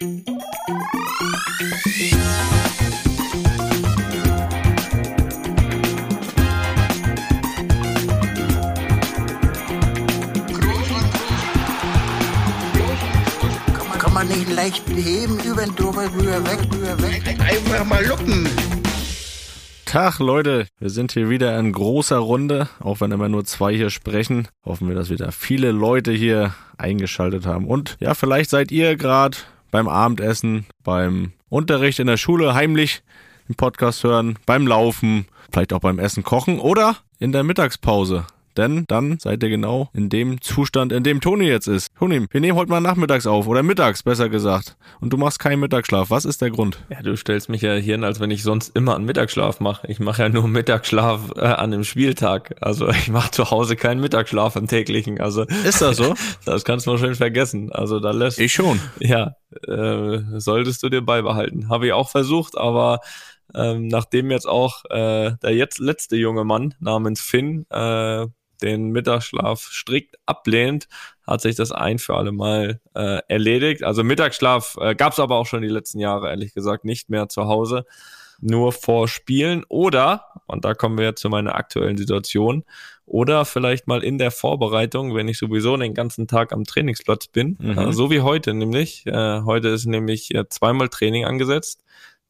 Kann man nicht leicht beheben, über den drüber, rüber, weg, rüber, weg. Einfach mal luppen. Tag, Leute. Wir sind hier wieder in großer Runde, auch wenn immer nur zwei hier sprechen. Hoffen wir, dass wieder viele Leute hier eingeschaltet haben. Und ja, vielleicht seid ihr gerade beim Abendessen, beim Unterricht in der Schule heimlich den Podcast hören, beim Laufen, vielleicht auch beim Essen kochen oder in der Mittagspause. Denn dann seid ihr genau in dem Zustand, in dem Toni jetzt ist. Toni, wir nehmen heute mal nachmittags auf oder mittags, besser gesagt. Und du machst keinen Mittagsschlaf. Was ist der Grund? Ja, du stellst mich ja hier hin, als wenn ich sonst immer einen Mittagsschlaf mache. Ich mache ja nur Mittagsschlaf äh, an einem Spieltag. Also ich mache zu Hause keinen Mittagsschlaf am täglichen. Also Ist das so? das kannst du mal schön vergessen. Also da lässt Ich schon. ja äh, solltest du dir beibehalten. Habe ich auch versucht, aber ähm, nachdem jetzt auch äh, der jetzt letzte junge Mann namens Finn äh, den Mittagsschlaf strikt ablehnt, hat sich das ein für alle Mal äh, erledigt. Also Mittagsschlaf äh, gab es aber auch schon die letzten Jahre, ehrlich gesagt, nicht mehr zu Hause, nur vor Spielen oder, und da kommen wir jetzt zu meiner aktuellen Situation, oder vielleicht mal in der Vorbereitung, wenn ich sowieso den ganzen Tag am Trainingsplatz bin, Mhm. äh, so wie heute nämlich. Äh, heute ist nämlich äh, zweimal Training angesetzt,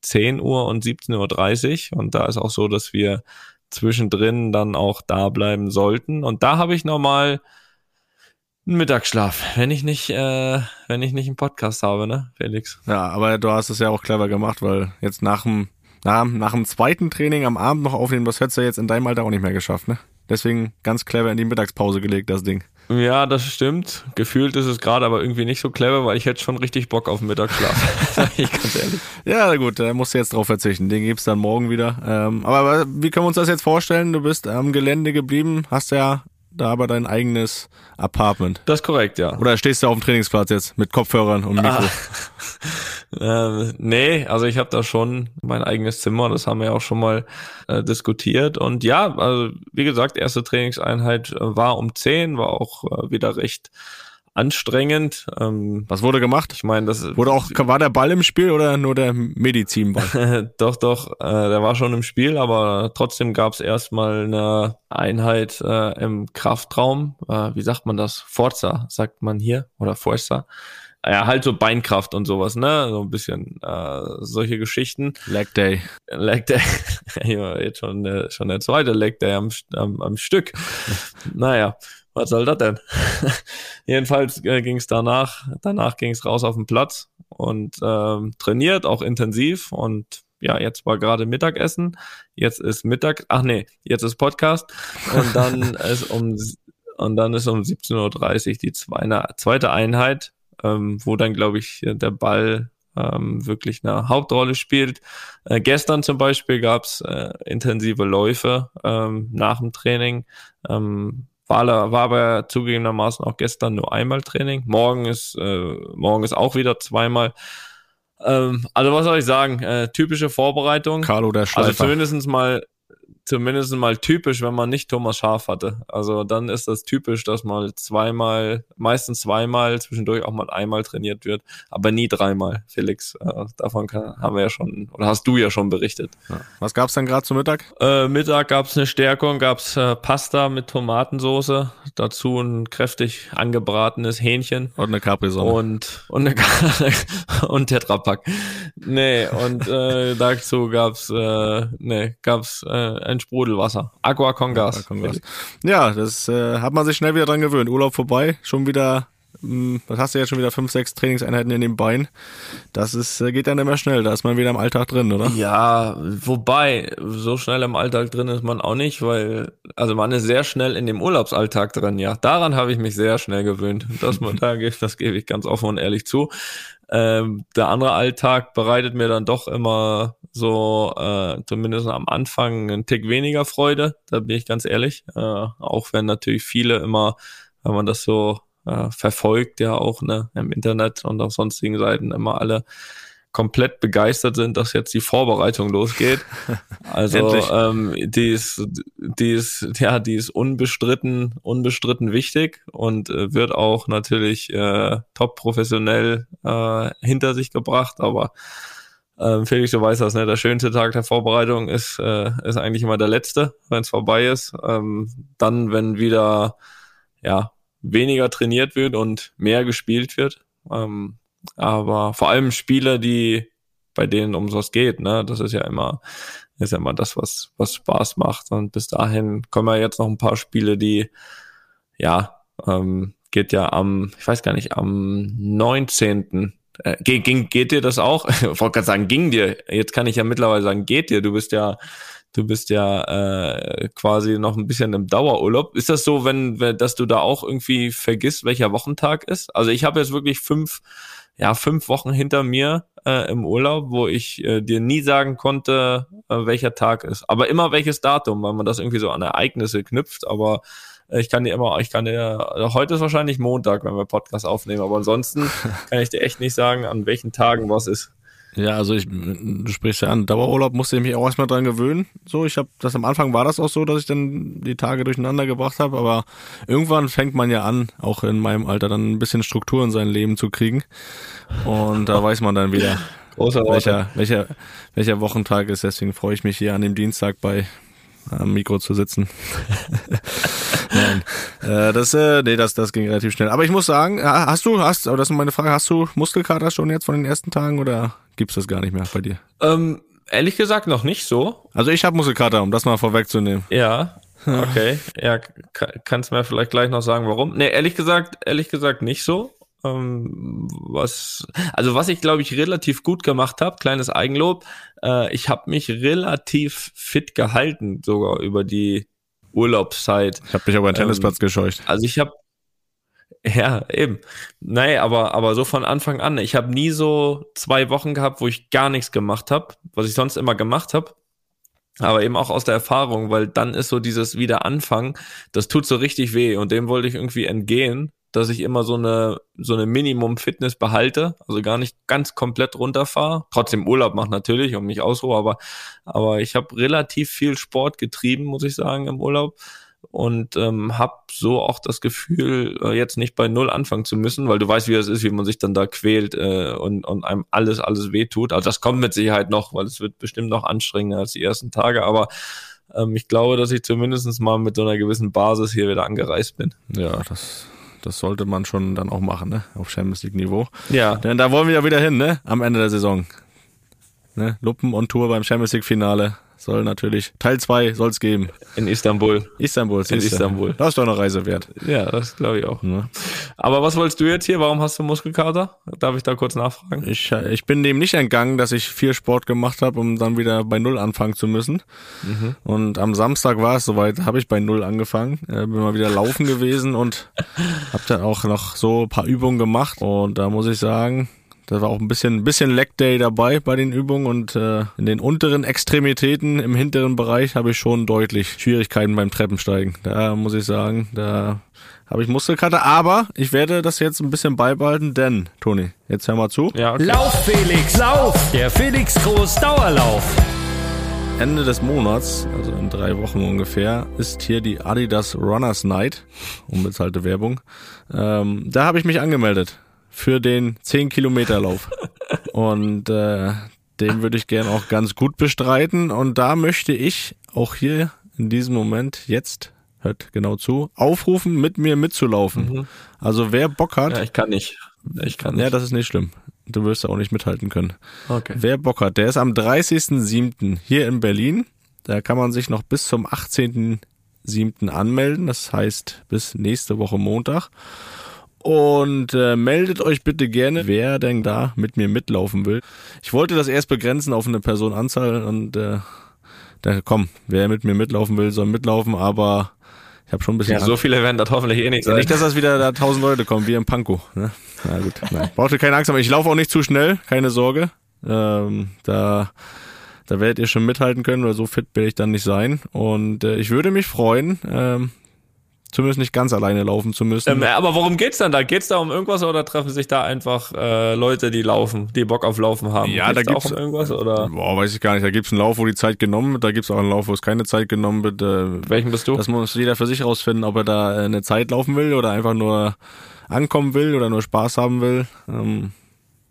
10 Uhr und 17.30 Uhr und da ist auch so, dass wir zwischendrin dann auch da bleiben sollten. Und da habe ich nochmal einen Mittagsschlaf, wenn ich nicht, äh, wenn ich nicht einen Podcast habe, ne, Felix? Ja, aber du hast es ja auch clever gemacht, weil jetzt nach dem, nach, nach dem zweiten Training am Abend noch aufnehmen, das hättest du jetzt in deinem Alter auch nicht mehr geschafft, ne? Deswegen ganz clever in die Mittagspause gelegt, das Ding. Ja, das stimmt. Gefühlt ist es gerade aber irgendwie nicht so clever, weil ich hätte schon richtig Bock auf Mittagsschlaf. Sag ich ganz ehrlich. Ja, gut, da musst du jetzt drauf verzichten. Den gibt's dann morgen wieder. Ähm, aber wie können wir uns das jetzt vorstellen? Du bist am Gelände geblieben, hast ja da aber dein eigenes Apartment. Das ist korrekt, ja. Oder stehst du auf dem Trainingsplatz jetzt mit Kopfhörern und Mikro? Ähm, nee, also ich habe da schon mein eigenes Zimmer, das haben wir ja auch schon mal äh, diskutiert. Und ja, also wie gesagt, erste Trainingseinheit äh, war um 10, war auch äh, wieder recht anstrengend. Ähm, Was wurde gemacht? ich meine, das Wurde auch, war der Ball im Spiel oder nur der Medizinball? doch, doch, äh, der war schon im Spiel, aber trotzdem gab es erstmal eine Einheit äh, im Kraftraum. Äh, wie sagt man das? Forza, sagt man hier, oder Forza. Ja, halt so Beinkraft und sowas, ne? So ein bisschen äh, solche Geschichten. Leg Day. Leg Day, ja, jetzt schon, der- schon der zweite Leg Day am, am, am Stück. naja, was soll das denn? Jedenfalls äh, ging es danach, danach ging es raus auf den Platz und ähm, trainiert, auch intensiv und ja, jetzt war gerade Mittagessen, jetzt ist Mittag, ach nee, jetzt ist Podcast und dann ist um und dann ist um 17.30 Uhr die zweite Einheit, ähm, wo dann, glaube ich, der Ball ähm, wirklich eine Hauptrolle spielt. Äh, gestern zum Beispiel gab es äh, intensive Läufe ähm, nach dem Training. Ähm, war, war aber zugegebenermaßen auch gestern nur einmal Training. Morgen ist, äh, morgen ist auch wieder zweimal. Ähm, also was soll ich sagen? Äh, typische Vorbereitung. Carlo der Also Schleifer. zumindestens mal, zumindest mal typisch, wenn man nicht Thomas Schaf hatte. Also dann ist das typisch, dass mal zweimal, meistens zweimal, zwischendurch auch mal einmal trainiert wird, aber nie dreimal, Felix. Äh, davon kann, haben wir ja schon, oder hast du ja schon berichtet. Ja. Was gab's dann gerade zu Mittag? Äh, Mittag gab's eine Stärkung, gab's äh, Pasta mit Tomatensoße, dazu ein kräftig angebratenes Hähnchen. Und eine Capri-Sonne. Und, und, eine, und Tetrapack. Nee, und äh, dazu gab's, äh, nee, gab's äh, ein Sprudelwasser. Aqua con gas. Ja, das äh, hat man sich schnell wieder dran gewöhnt. Urlaub vorbei, schon wieder, mh, was hast du jetzt schon wieder fünf, sechs Trainingseinheiten in den Beinen. Das ist, äh, geht dann immer schnell. Da ist man wieder im Alltag drin, oder? Ja, wobei, so schnell im Alltag drin ist man auch nicht, weil, also man ist sehr schnell in dem Urlaubsalltag drin, ja. Daran habe ich mich sehr schnell gewöhnt. Das, man, da, gebe- das gebe ich ganz offen und ehrlich zu. Ähm, der andere Alltag bereitet mir dann doch immer so, äh, zumindest am Anfang, einen Tick weniger Freude, da bin ich ganz ehrlich. Äh, auch wenn natürlich viele immer, wenn man das so äh, verfolgt, ja auch ne, im Internet und auf sonstigen Seiten immer alle komplett begeistert sind, dass jetzt die Vorbereitung losgeht. Also ähm, die ist, die ist, ja, die ist unbestritten, unbestritten wichtig und äh, wird auch natürlich äh, top professionell äh, hinter sich gebracht. Aber ähm, Felix, du weißt das, ne? Der schönste Tag der Vorbereitung ist, äh, ist eigentlich immer der letzte, wenn es vorbei ist. Ähm, dann, wenn wieder ja weniger trainiert wird und mehr gespielt wird. Ähm, aber vor allem Spieler, die bei denen um was geht, ne? Das ist ja immer, ist ja immer das, was, was Spaß macht. Und bis dahin kommen ja jetzt noch ein paar Spiele, die, ja, ähm, geht ja am, ich weiß gar nicht, am 19. Äh, ging, geht dir das auch? Ich wollte gerade sagen, ging dir. Jetzt kann ich ja mittlerweile sagen, geht dir. Du bist ja, du bist ja äh, quasi noch ein bisschen im Dauerurlaub. Ist das so, wenn, wenn dass du da auch irgendwie vergisst, welcher Wochentag ist? Also ich habe jetzt wirklich fünf ja, fünf Wochen hinter mir äh, im Urlaub, wo ich äh, dir nie sagen konnte, äh, welcher Tag ist. Aber immer welches Datum, weil man das irgendwie so an Ereignisse knüpft. Aber ich kann dir immer, ich kann dir, also heute ist wahrscheinlich Montag, wenn wir Podcast aufnehmen, aber ansonsten kann ich dir echt nicht sagen, an welchen Tagen was ist. Ja, also ich, du sprichst ja an, Dauerurlaub musste ich mich auch erstmal dran gewöhnen. So, ich habe das am Anfang war das auch so, dass ich dann die Tage durcheinander gebracht habe, aber irgendwann fängt man ja an, auch in meinem Alter dann ein bisschen Struktur in sein Leben zu kriegen. Und da weiß man dann wieder, welcher, welcher, welcher Wochentag ist. Deswegen freue ich mich hier an dem Dienstag bei am Mikro zu sitzen. Nein. Äh, das, äh, nee, das, das ging relativ schnell. Aber ich muss sagen, hast du, hast, aber das ist meine Frage, hast du Muskelkater schon jetzt von den ersten Tagen oder gibt's das gar nicht mehr bei dir? Ähm, ehrlich gesagt noch nicht so. Also ich habe Muskelkater, um das mal vorwegzunehmen. Ja. Okay. ja, kannst mir vielleicht gleich noch sagen, warum? Nee, ehrlich gesagt, ehrlich gesagt nicht so. Ähm, was, also was ich glaube ich relativ gut gemacht habe, kleines Eigenlob, äh, ich habe mich relativ fit gehalten, sogar über die Urlaubszeit. Ich habe mich aber einen Tennisplatz ähm, gescheucht. Also ich habe ja, eben. Nee, aber, aber so von Anfang an. Ich habe nie so zwei Wochen gehabt, wo ich gar nichts gemacht habe, was ich sonst immer gemacht habe. Aber eben auch aus der Erfahrung, weil dann ist so dieses Wiederanfangen, das tut so richtig weh und dem wollte ich irgendwie entgehen, dass ich immer so eine, so eine Minimum-Fitness behalte, also gar nicht ganz komplett runterfahre. Trotzdem Urlaub mache natürlich und mich ausruhe, aber, aber ich habe relativ viel Sport getrieben, muss ich sagen, im Urlaub und ähm, habe so auch das Gefühl, äh, jetzt nicht bei Null anfangen zu müssen, weil du weißt, wie es ist, wie man sich dann da quält äh, und, und einem alles, alles wehtut. Also das kommt mit Sicherheit noch, weil es wird bestimmt noch anstrengender als die ersten Tage, aber ähm, ich glaube, dass ich zumindest mal mit so einer gewissen Basis hier wieder angereist bin. Ja, das das sollte man schon dann auch machen, ne? Auf Champions League Niveau. Ja. Denn da wollen wir ja wieder hin, ne? Am Ende der Saison. Ne? Luppen und Tour beim Champions League Finale soll natürlich, Teil 2 soll es geben. In Istanbul. Istanbul, In Istanbul. Das ist doch eine Reise wert. Ja, das glaube ich auch. Ja. Aber was wolltest du jetzt hier? Warum hast du Muskelkater? Darf ich da kurz nachfragen? Ich, ich bin dem nicht entgangen, dass ich viel Sport gemacht habe, um dann wieder bei Null anfangen zu müssen. Mhm. Und am Samstag war es soweit, habe ich bei Null angefangen. Äh, bin mal wieder laufen gewesen und habe dann auch noch so ein paar Übungen gemacht. Und da muss ich sagen, da war auch ein bisschen, ein bisschen Leg Day dabei bei den Übungen und äh, in den unteren Extremitäten im hinteren Bereich habe ich schon deutlich Schwierigkeiten beim Treppensteigen. Da muss ich sagen, da habe ich Muskelkater, aber ich werde das jetzt ein bisschen beibehalten, denn, Toni, jetzt hör mal zu. Ja, okay. Lauf, Felix, lauf! Der Felix Groß Dauerlauf. Ende des Monats, also in drei Wochen ungefähr, ist hier die Adidas Runners Night, unbezahlte Werbung. Ähm, da habe ich mich angemeldet für den 10 Kilometer Lauf. Und äh, den würde ich gern auch ganz gut bestreiten. Und da möchte ich auch hier in diesem Moment jetzt, hört genau zu, aufrufen, mit mir mitzulaufen. Mhm. Also wer Bock hat. Ja, ich kann nicht. Ich kann nicht. Ja, das ist nicht schlimm. Du wirst auch nicht mithalten können. Okay. Wer Bock hat, der ist am 30.07. hier in Berlin. Da kann man sich noch bis zum 18.07. anmelden. Das heißt bis nächste Woche Montag. Und äh, meldet euch bitte gerne, wer denn da mit mir mitlaufen will. Ich wollte das erst begrenzen auf eine Personenanzahl und äh, da komm, wer mit mir mitlaufen will, soll mitlaufen, aber ich habe schon ein bisschen. Ja, so viele werden das hoffentlich eh nicht sein. Nicht, dass das wieder da tausend Leute kommen, wie im Panko. Ne? Na gut, nein. Braucht ihr keine Angst haben. Ich laufe auch nicht zu schnell, keine Sorge. Ähm, da, da werdet ihr schon mithalten können, weil so fit will ich dann nicht sein. Und äh, ich würde mich freuen, ähm, zumindest nicht ganz alleine laufen zu müssen. Ähm, aber worum geht's dann da? Geht's da um irgendwas oder treffen sich da einfach äh, Leute, die laufen, die Bock auf Laufen haben? Ja, da Geht's gibt's- auch um irgendwas oder Boah, weiß ich gar nicht. Da gibt's einen Lauf, wo die Zeit genommen wird, da gibt's auch einen Lauf, wo es keine Zeit genommen wird. Äh, welchen bist du? Das muss jeder für sich rausfinden, ob er da äh, eine Zeit laufen will oder einfach nur ankommen will oder nur Spaß haben will. Ähm,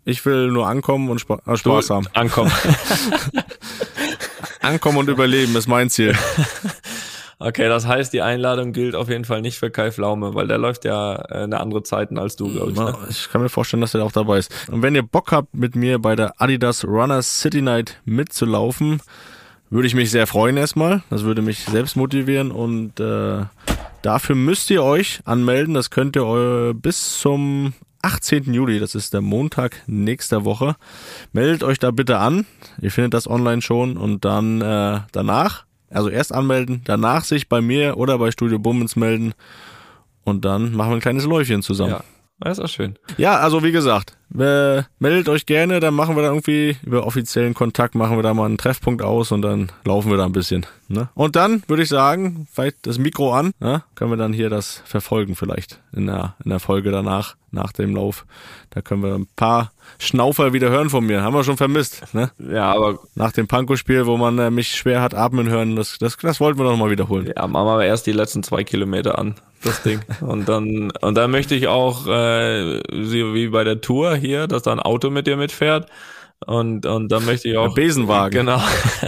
ich will nur ankommen und Spa äh, Spaß Du- haben. Ankommen. Ankommen und überleben ist mein Ziel. Okay, das heißt, die Einladung gilt auf jeden Fall nicht für Kai Flaume, weil der läuft ja äh, eine andere Zeiten als du, glaube ich. Ne? Na, Ich kann mir vorstellen, dass er auch dabei ist. Und wenn ihr Bock habt, mit mir bei der Adidas Runner City Night mitzulaufen, würde ich mich sehr freuen erstmal. Das würde mich selbst motivieren und äh, dafür müsst ihr euch anmelden. Das könnt ihr eu bis zum 18. Juli, das ist der Montag nächster Woche. Meldet euch da bitte an. Ihr findet das online schon und dann äh, danach, also erst anmelden, danach sich bei mir oder bei Studio Bummens melden und dann machen wir ein kleines Läufchen zusammen. Ja, das ist auch schön. Ja, also wie gesagt, äh, meldet euch gerne, dann machen wir da irgendwie über offiziellen Kontakt, machen wir da mal einen Treffpunkt aus und dann laufen wir da ein bisschen. Ne? Und dann würde ich sagen, vielleicht das Mikro an, ne? können wir dann hier das verfolgen vielleicht in der, in der Folge danach, nach dem Lauf. Da können wir ein paar Schnaufer wieder hören von mir, haben wir schon vermisst. Ne? Ja, aber Nach dem Panko-Spiel, wo man äh, mich schwer hat atmen hören, das, das, das wollten wir doch mal wiederholen. ja, machen wir erst die letzten zwei Kilometer an, das Ding. Und dann, und dann möchte ich auch, äh, wie bei der Tour hier, dass da ein Auto mit dir mitfährt. Und, und dann möchte ich auch. Besenwagen. Genau.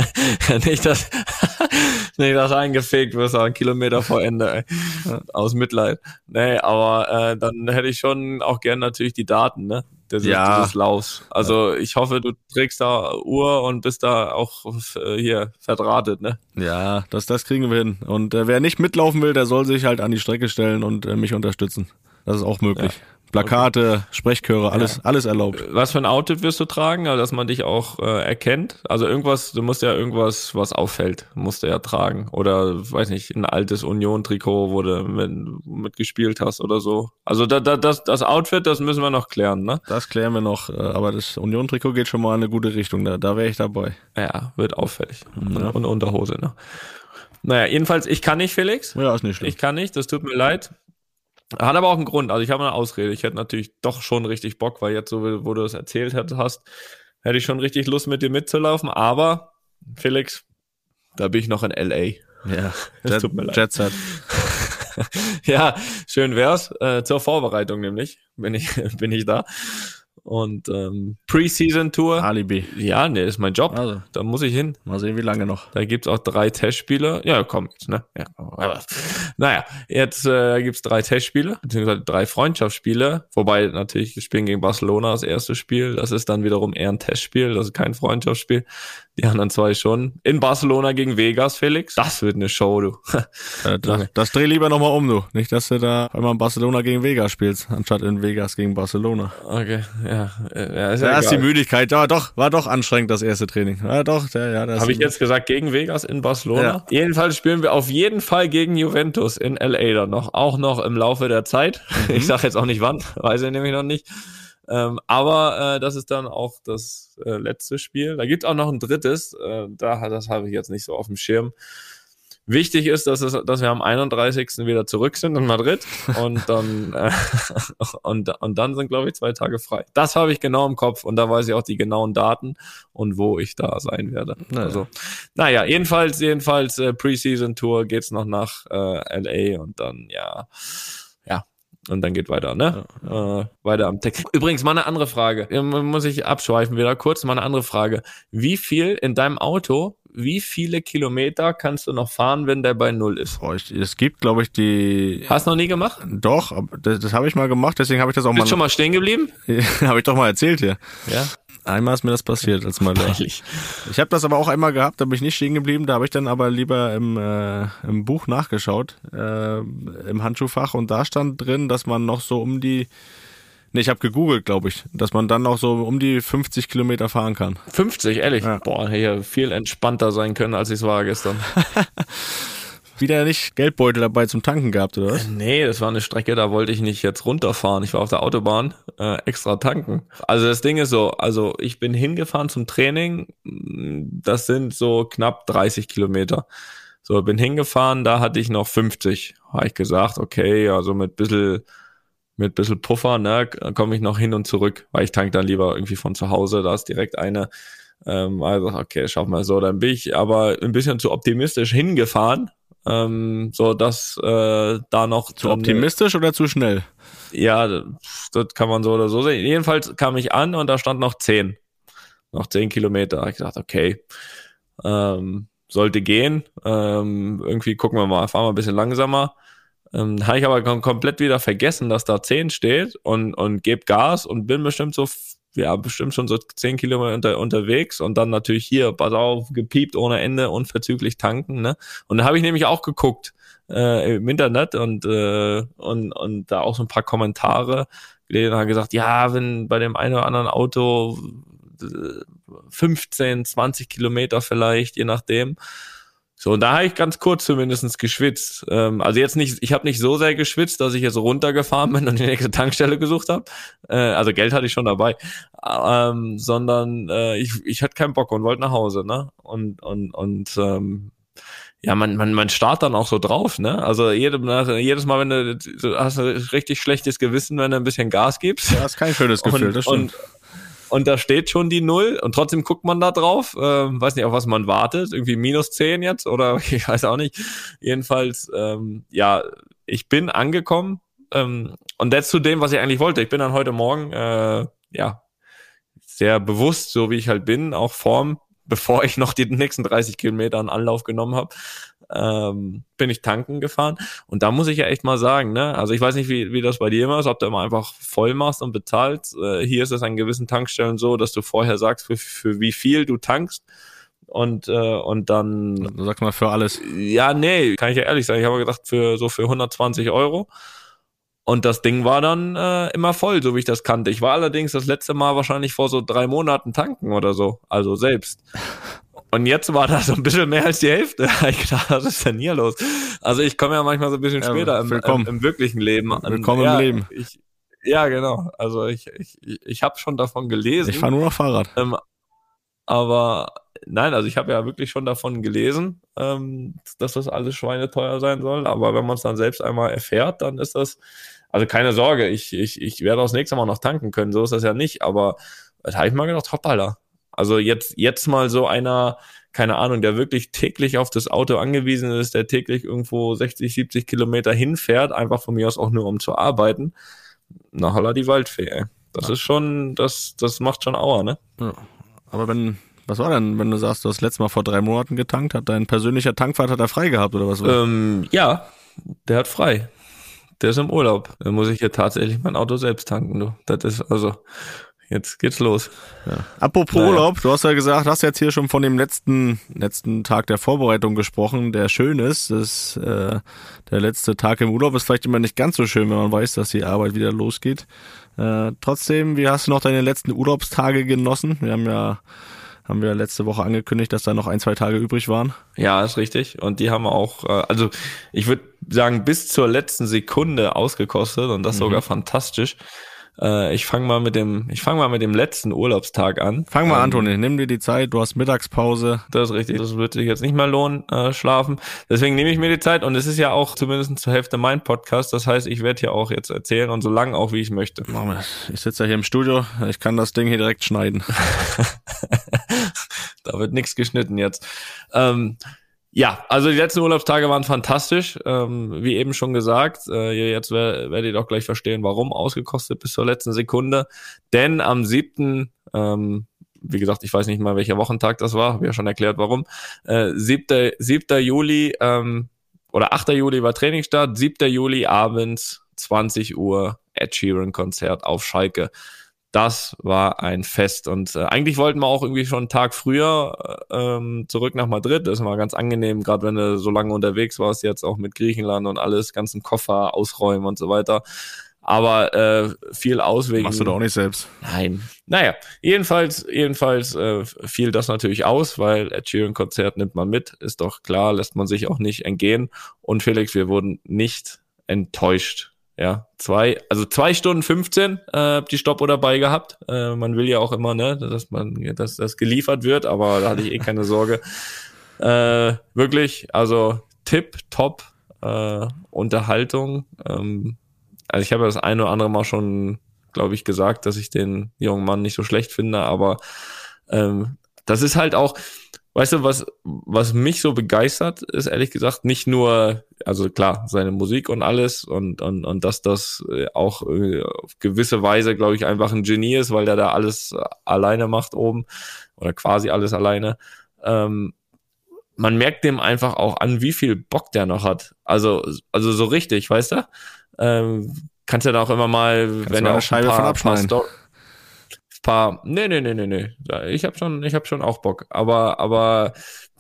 nicht, dass, nicht, dass eingefegt wirst, einen Kilometer vor Ende, ey. Aus Mitleid. Nee, aber äh, dann hätte ich schon auch gern natürlich die Daten, ne? Dieses, Ja. dieses Laufs. Also ich hoffe, du trägst da Uhr und bist da auch äh, hier verdrahtet, ne? Ja, das, das kriegen wir hin. Und äh, wer nicht mitlaufen will, der soll sich halt an die Strecke stellen und äh, mich unterstützen. Das ist auch möglich. Plakate, Sprechchöre, alles, alles erlaubt. Was für ein Outfit wirst du tragen, also dass man dich auch äh, erkennt? Also irgendwas, du musst ja irgendwas, was auffällt, musst du ja tragen. Oder, weiß nicht, ein altes Union-Trikot, wo du mit, mitgespielt hast oder so. Also da, da, das, das Outfit, das müssen wir noch klären, ne? Das klären wir noch. äh, Aber das Union-Trikot geht schon mal in eine gute Richtung. Da, da wäre ich dabei. Ja, wird auffällig. Ja. Und Unterhose, ne? Naja, jedenfalls, ich kann nicht, Felix. Ja, ist nicht schlimm. Ich kann nicht, das tut mir leid. Hat aber auch einen Grund. Also ich habe eine Ausrede. Ich hätte natürlich doch schon richtig Bock, weil jetzt, so wo du das erzählt hast, hätte ich schon richtig Lust, mit dir mitzulaufen. Aber, Felix, da bin ich noch in L.A. ja, Es Jet, tut mir leid. Jet Set. ja, schön wär's. Äh, zur Vorbereitung nämlich bin ich, bin ich da. Und ähm, Preseason-Tour. Alibi. Ja, nee, ist mein Job. Also, Da muss ich hin. mal sehen, wie lange noch. Da gibt's auch drei Testspiele. Ja, komm jetzt, ne? Ja, aber, naja, jetzt äh, gibt's drei Testspiele, beziehungsweise drei Freundschaftsspiele. Wobei natürlich wir spielen gegen Barcelona das erste Spiel. Das ist dann wiederum eher ein Testspiel, das ist kein Freundschaftsspiel. Die anderen zwei schon. In Barcelona gegen Vegas, Felix. Das wird eine Show, du. Äh, das, das dreh lieber nochmal um, du. Nicht, dass du da einmal in Barcelona gegen Vegas spielst, anstatt in Vegas gegen Barcelona. Okay, ja. äh, ja ist ja Da ist die. Müdigkeit. Ja, doch, war doch anstrengend, das erste Training. Ja, doch, ja, ja. das- Habe ich jetzt gesagt, gegen Vegas in Barcelona? Ja. Jedenfalls spielen wir auf jeden Fall gegen Juventus in LA dann noch. Auch noch im Laufe der Zeit. Ich sage jetzt auch nicht wann, weiß ich nämlich noch nicht. Ähm, aber äh, das ist dann auch das äh, letzte Spiel. Da gibt auch noch ein drittes. Äh, da, das habe ich jetzt nicht so auf dem Schirm. Wichtig ist, dass, es, dass wir am 31. wieder zurück sind in Madrid und dann äh, und, und dann sind, glaube ich, zwei Tage frei. Das habe ich genau im Kopf und da weiß ich auch die genauen Daten und wo ich da sein werde. Naja. Also, naja, jedenfalls, jedenfalls äh, Preseason Tour geht's noch nach äh, LA und dann ja, ja. Und dann geht weiter, ne? Äh, weiter am Text. Übrigens, mal eine andere Frage. Ja, Muss ich abschweifen wieder kurz. Mal eine andere Frage. Wie viel in deinem Auto, wie viele Kilometer kannst du noch fahren, wenn der bei Null ist? Boah, ich, es gibt, glaube ich, die. Hast du noch nie gemacht? Doch, das, das habe ich mal gemacht, deswegen habe ich das auch Bist schon mal. mal stehen geblieben? habe ich doch mal erzählt hier. Ja. Einmal ist mir das passiert, als mal. Peinlich. Ich habe das aber auch einmal gehabt, da bin ich nicht stehen geblieben, da habe ich dann aber lieber im, äh, im Buch nachgeschaut, äh, im Handschuhfach und da stand drin, dass man noch so um die, nee, ich habe gegoogelt, glaube ich, dass man dann noch so um die 50 Kilometer fahren kann. 50, ehrlich. Ja. Boah, hier viel entspannter sein können, als ich es war gestern. Wieder nicht Geldbeutel dabei zum Tanken gehabt, oder was? Nee, das war eine Strecke, da wollte ich nicht jetzt runterfahren. Ich war auf der Autobahn, äh, extra tanken. Also das Ding ist so, also ich bin hingefahren zum Training, das sind so knapp 30 Kilometer. So, bin hingefahren, da hatte ich noch 50. Habe ich gesagt, okay, also mit bisschen, mit bisschen Puffer, ne, komme ich noch hin und zurück, weil ich tank dann lieber irgendwie von zu Hause, da ist direkt eine. Ähm, also, okay, schaff mal so, dann bin ich aber ein bisschen zu optimistisch hingefahren, ähm, so dass äh, da noch zu optimistisch oder zu schnell? Ja, das, das kann man so oder so sehen. Jedenfalls kam ich an und da stand noch 10. Noch 10 Kilometer. Ich gesagt, okay, ähm, sollte gehen. Ähm, irgendwie gucken wir mal, fahren wir ein bisschen langsamer. Ähm, habe ich aber komplett wieder vergessen, dass da 10 steht und, und gebe Gas und bin bestimmt so, ja, bestimmt schon so 10 Kilometer unter, unterwegs und dann natürlich hier, pass auf, gepiept ohne Ende, unverzüglich tanken, ne? Und da habe ich nämlich auch geguckt äh, im Internet und, äh, und, und da auch so ein paar Kommentare gelesen, hat gesagt, ja, wenn bei dem einen oder anderen Auto 15, 20 Kilometer vielleicht, je nachdem. So, und da habe ich ganz kurz zumindestens geschwitzt. Ähm, also jetzt nicht, ich habe nicht so sehr geschwitzt, dass ich jetzt runtergefahren bin und die nächste Tankstelle gesucht habe. Äh, also Geld hatte ich schon dabei. Ähm, sondern äh, ich, ich hatte keinen Bock und wollte nach Hause, ne? Und, und, und ähm, ja, man, man, man starrt dann auch so drauf, ne? Also jedem, jedes Mal, wenn du, du hast ein richtig schlechtes Gewissen, wenn du ein bisschen Gas gibst. Ja, ist kein schönes Gefühl, und, das stimmt. Und, und da steht schon die Null und trotzdem guckt man da drauf. Ähm, weiß nicht, auf was man wartet. Irgendwie minus zehn jetzt oder ich weiß auch nicht. Jedenfalls, ähm, ja, ich bin angekommen ähm, und jetzt zu dem, was ich eigentlich wollte. Ich bin dann heute Morgen, äh, ja, sehr bewusst, so wie ich halt bin, auch vorm, bevor ich noch die nächsten 30 Kilometer an Anlauf genommen habe, ähm, bin ich tanken gefahren. Und da muss ich ja echt mal sagen, ne, also ich weiß nicht, wie, wie das bei dir immer ist, ob du immer einfach voll machst und bezahlst. Äh, hier ist es an gewissen Tankstellen so, dass du vorher sagst, für, für wie viel du tankst. Und, äh, und dann. Sag mal für alles. Ja, nee, kann ich ja ehrlich sagen. Ich habe gedacht, für so für 120 Euro. Und das Ding war dann äh, immer voll, so wie ich das kannte. Ich war allerdings das letzte Mal wahrscheinlich vor so drei Monaten tanken oder so, also selbst. Und jetzt war da so ein bisschen mehr als die Hälfte. Ich gedacht, was ist denn hier los? Also ich komme ja manchmal so ein bisschen Ja, später im, im, im wirklichen Leben an. Willkommen ja, im Leben. Ich, ja, genau. Also ich, ich, ich habe schon davon gelesen. Ich fahre nur noch Fahrrad. Ähm, aber nein, also ich habe ja wirklich schon davon gelesen, ähm, dass das alles schweineteuer sein soll. Aber wenn man es dann selbst einmal erfährt, dann ist das, also keine Sorge, ich, ich, ich werde das nächste Mal noch tanken können, so ist das ja nicht. Aber da habe ich mal gedacht, hoppala. Also jetzt, jetzt mal so einer, keine Ahnung, der wirklich täglich auf das Auto angewiesen ist, der täglich irgendwo 60, 70 Kilometer hinfährt, einfach von mir aus auch nur um zu arbeiten. Na holla die Waldfee, ey. Das ist schon, das, das macht schon Aua, ne? Ja. Aber wenn, was war denn, wenn du sagst, du hast letztes Mal vor drei Monaten getankt, hat dein persönlicher Tankwart hat er frei gehabt oder was? Ähm, ja, der hat frei. Der ist im Urlaub. Dann muss ich hier tatsächlich mein Auto selbst tanken, du. Das ist also, jetzt geht's los. Apropos Naja. Urlaub, du hast ja gesagt, hast jetzt hier schon von dem letzten letzten Tag der Vorbereitung gesprochen, der schön ist. Das, äh, der letzte Tag im Urlaub ist vielleicht immer nicht ganz so schön, wenn man weiß, dass die Arbeit wieder losgeht. Äh, trotzdem, wie hast du noch deine letzten Urlaubstage genossen? Wir haben ja haben wir letzte Woche angekündigt, dass da noch ein, zwei Tage übrig waren. Ja, ist richtig. Und die haben auch, äh, also ich würde sagen, bis zur letzten Sekunde ausgekostet und das sogar fantastisch. Äh, ich fange mal mit dem, ich fange mal mit dem letzten Urlaubstag an. Fang mal Ähm, an, Toni, nimm dir die Zeit, du hast Mittagspause. Das ist richtig. Das wird sich jetzt nicht mehr lohnen, äh, schlafen. Deswegen nehme ich mir die Zeit und es ist ja auch zumindest zur Hälfte mein Podcast. Das heißt, ich werde hier auch jetzt erzählen und so lang auch, wie ich möchte. Ich sitze ja hier im Studio, ich kann das Ding hier direkt schneiden. da wird nichts geschnitten jetzt. Ähm, ja, also die letzten Urlaubstage waren fantastisch. Ähm, wie eben schon gesagt, äh, jetzt wer- werdet ihr doch gleich verstehen, warum ausgekostet bis zur letzten Sekunde. Denn am siebten, ähm, wie gesagt, ich weiß nicht mal, welcher Wochentag das war, habe ja schon erklärt, warum. Äh, 7. 7. Juli ähm, oder 8. Juli war Trainingsstart, 7. Juli abends 20 Uhr Ed Sheeran Konzert auf Schalke. Das war ein Fest und äh, eigentlich wollten wir auch irgendwie schon einen Tag früher äh, ähm, zurück nach Madrid. Das war ganz angenehm, gerade wenn du so lange unterwegs warst, jetzt auch mit Griechenland und alles, ganzen Koffer ausräumen und so weiter. Aber äh, viel Auswegen. Machst du doch auch nicht selbst. Nein. Naja, jedenfalls, jedenfalls äh, fiel das natürlich aus, weil Ed Sheeran Konzert nimmt man mit, ist doch klar, lässt man sich auch nicht entgehen. Und Felix, wir wurden nicht enttäuscht. Ja, zwei, also zwei Stunden 15 äh, die Stoppuhr dabei gehabt. Äh, man will ja auch immer, ne, dass man, dass das geliefert wird, aber da hatte ich eh keine Sorge. Äh, wirklich, also Tipp, top, äh, Unterhaltung. Ähm, also ich habe das eine oder andere Mal schon, glaube ich, gesagt, dass ich den jungen Mann nicht so schlecht finde, aber ähm, das ist halt auch, weißt du, was, was mich so begeistert, ist ehrlich gesagt nicht nur, also klar, seine Musik und alles und, und, und dass das äh, auch äh, auf gewisse Weise, glaube ich, einfach ein Genie ist, weil der da alles alleine macht oben oder quasi alles alleine. Ähm, man merkt dem einfach auch an, wie viel Bock der noch hat. Also, also so richtig, weißt du? Ähm, kannst ja da auch immer mal, Kannst wenn du er auch Scheibe ein paar, von paar, abschneiden. Sto paar nee, nee, nee, nee, nee. Ich habe schon, ich habe schon auch Bock. Aber, aber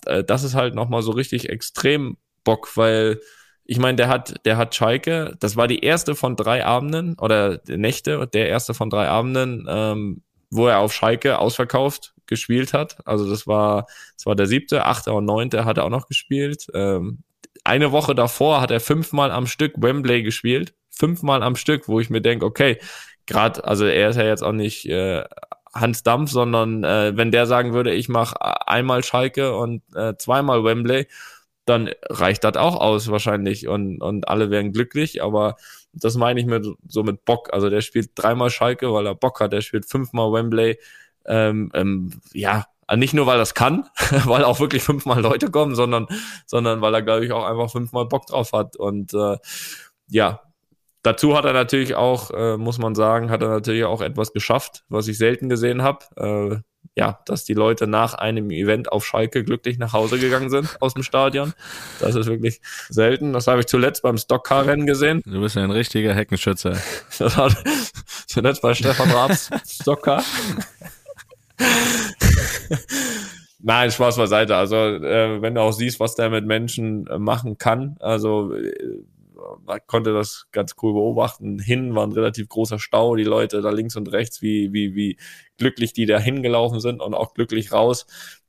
äh, das ist halt nochmal so richtig extrem Bock, weil ich meine, der hat, der hat Schalke, das war die erste von drei Abenden oder Nächte, der erste von drei Abenden, ähm, wo er auf Schalke ausverkauft gespielt hat. Also das war, das war der siebte, achte und neunte hat er auch noch gespielt. Ähm, eine Woche davor hat er fünfmal am Stück Wembley gespielt. Fünfmal am Stück, wo ich mir denke, okay, gerade, also er ist ja jetzt auch nicht äh, Hans Dampf, sondern äh, wenn der sagen würde, ich mache einmal Schalke und äh, zweimal Wembley, dann reicht das auch aus wahrscheinlich und, und alle wären glücklich, aber das meine ich mit so mit Bock. Also der spielt dreimal Schalke, weil er Bock hat, der spielt fünfmal Wembley. Ähm, ähm, ja, nicht nur weil es kann, weil auch wirklich fünfmal Leute kommen, sondern, sondern weil er, glaube ich, auch einfach fünfmal Bock drauf hat. Und äh, ja, dazu hat er natürlich auch, äh, muss man sagen, hat er natürlich auch etwas geschafft, was ich selten gesehen habe. Äh, ja, dass die Leute nach einem Event auf Schalke glücklich nach Hause gegangen sind aus dem Stadion. Das ist wirklich selten. Das habe ich zuletzt beim Stockcar-Rennen gesehen. Du bist ja ein richtiger Heckenschützer. Das war zuletzt bei Stefan Raabs Stockcar. Nein, Spaß beiseite. Also, äh, wenn du auch siehst, was der mit Menschen äh, machen kann, also äh, man konnte das ganz cool beobachten. Hin war ein relativ großer Stau, die Leute da links und rechts, wie, wie, wie glücklich die da hingelaufen sind und auch glücklich raus.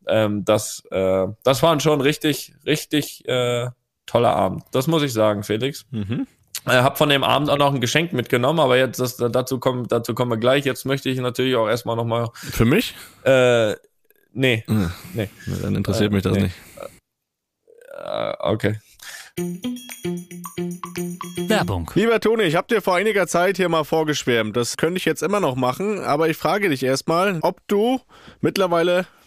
Ähm, das, äh, das waren schon richtig, richtig äh, toller Abend. Das muss ich sagen, Felix. Mhm. Äh, hab von dem Abend auch noch ein Geschenk mitgenommen, aber jetzt das, dazu kommen dazu kommen wir gleich. Jetzt möchte ich natürlich auch erstmal noch mal Für mich? äh, nee, Hm. nee, Dann interessiert Äh, mich das nee. nicht. äh, okay. Werbung. Lieber Toni, ich habe dir vor einiger Zeit hier mal vorgeschwärmt. Das könnte ich jetzt immer noch machen, aber ich frage dich erstmal, ob du mittlerweile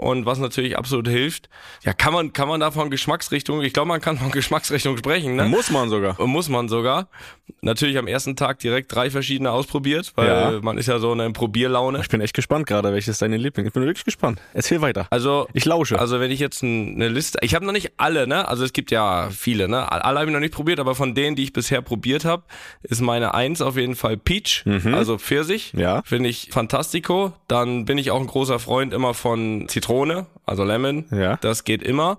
Und was natürlich absolut hilft, ja, kann man, kann man da von Geschmacksrichtung, ich glaube, man kann von Geschmacksrichtung sprechen, ne? Muss man sogar. Muss man sogar. Natürlich am ersten Tag direkt drei verschiedene ausprobiert, weil Ja. man ist ja so in Probierlaune. Ich bin echt gespannt gerade, welches deine Liebling. Ich bin wirklich gespannt. Erzähl weiter. Also Ich lausche. Also wenn ich jetzt ein, eine Liste, ich habe noch nicht alle, ne? Also es gibt ja viele, ne? Alle habe ich noch nicht probiert, aber von denen, die ich bisher probiert habe, ist meine Eins auf jeden Fall Peach, also Pfirsich. Ja. Finde ich fantastico. Dann bin ich auch ein großer Freund immer von Zitrone, also Lemon. Ja. Das geht immer.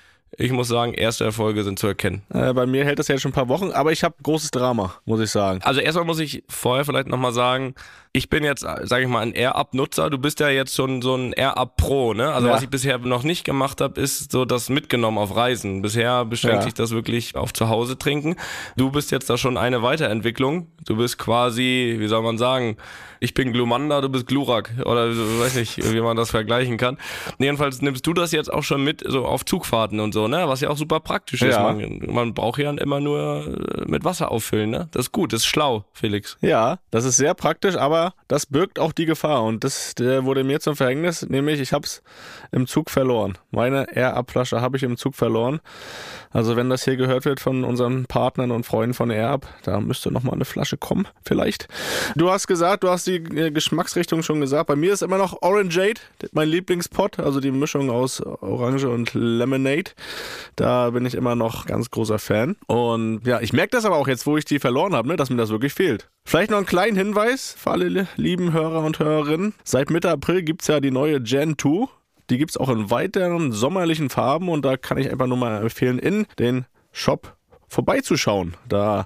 Ich muss sagen, erste Erfolge sind zu erkennen. Äh, bei mir hält das ja schon ein paar Wochen, aber ich habe großes Drama, muss ich sagen. Also erstmal muss ich vorher vielleicht nochmal sagen, ich bin jetzt, sage ich mal, ein Air-Up-Nutzer. Du bist ja jetzt schon so ein Air-Up Pro, ne? Also Ja. was ich bisher noch nicht gemacht habe, ist so das mitgenommen auf Reisen. Bisher beschränkt Ja. sich das wirklich auf zu Hause trinken. Du bist jetzt da schon eine Weiterentwicklung. Du bist quasi, wie soll man sagen, ich bin Glumanda, du bist Glurak oder weiß nicht, wie man das vergleichen kann. Jedenfalls nimmst du das jetzt auch schon mit so auf Zugfahrten und so, ne? Was ja auch super praktisch ist. Ja. Man, man braucht ja immer nur äh, mit Wasser auffüllen, ne? Das ist gut, das ist schlau, Felix. Ja, das ist sehr praktisch, aber das birgt auch die Gefahr und das wurde mir zum Verhängnis, nämlich ich habe es im Zug verloren. Meine Air-Up-Flasche habe ich im Zug verloren. Also wenn das hier gehört wird von unseren Partnern und Freunden von Air-Up, da müsste noch mal eine Flasche kommen, vielleicht. Du hast gesagt, du hast die äh, Geschmacksrichtung schon gesagt. Bei mir ist immer noch Orangeade, mein Lieblingspot, also die Mischung aus Orange und Lemonade. Da bin ich immer noch ganz großer Fan. Und ja, ich merke das aber auch jetzt, wo ich die verloren habe, ne, dass mir das wirklich fehlt. Vielleicht noch einen kleinen Hinweis für alle li- lieben Hörer und Hörerinnen. Seit Mitte April gibt's ja die neue Gen 2. Die gibt's auch in weiteren sommerlichen Farben und da kann ich einfach nur mal empfehlen, in den Shop vorbeizuschauen. Da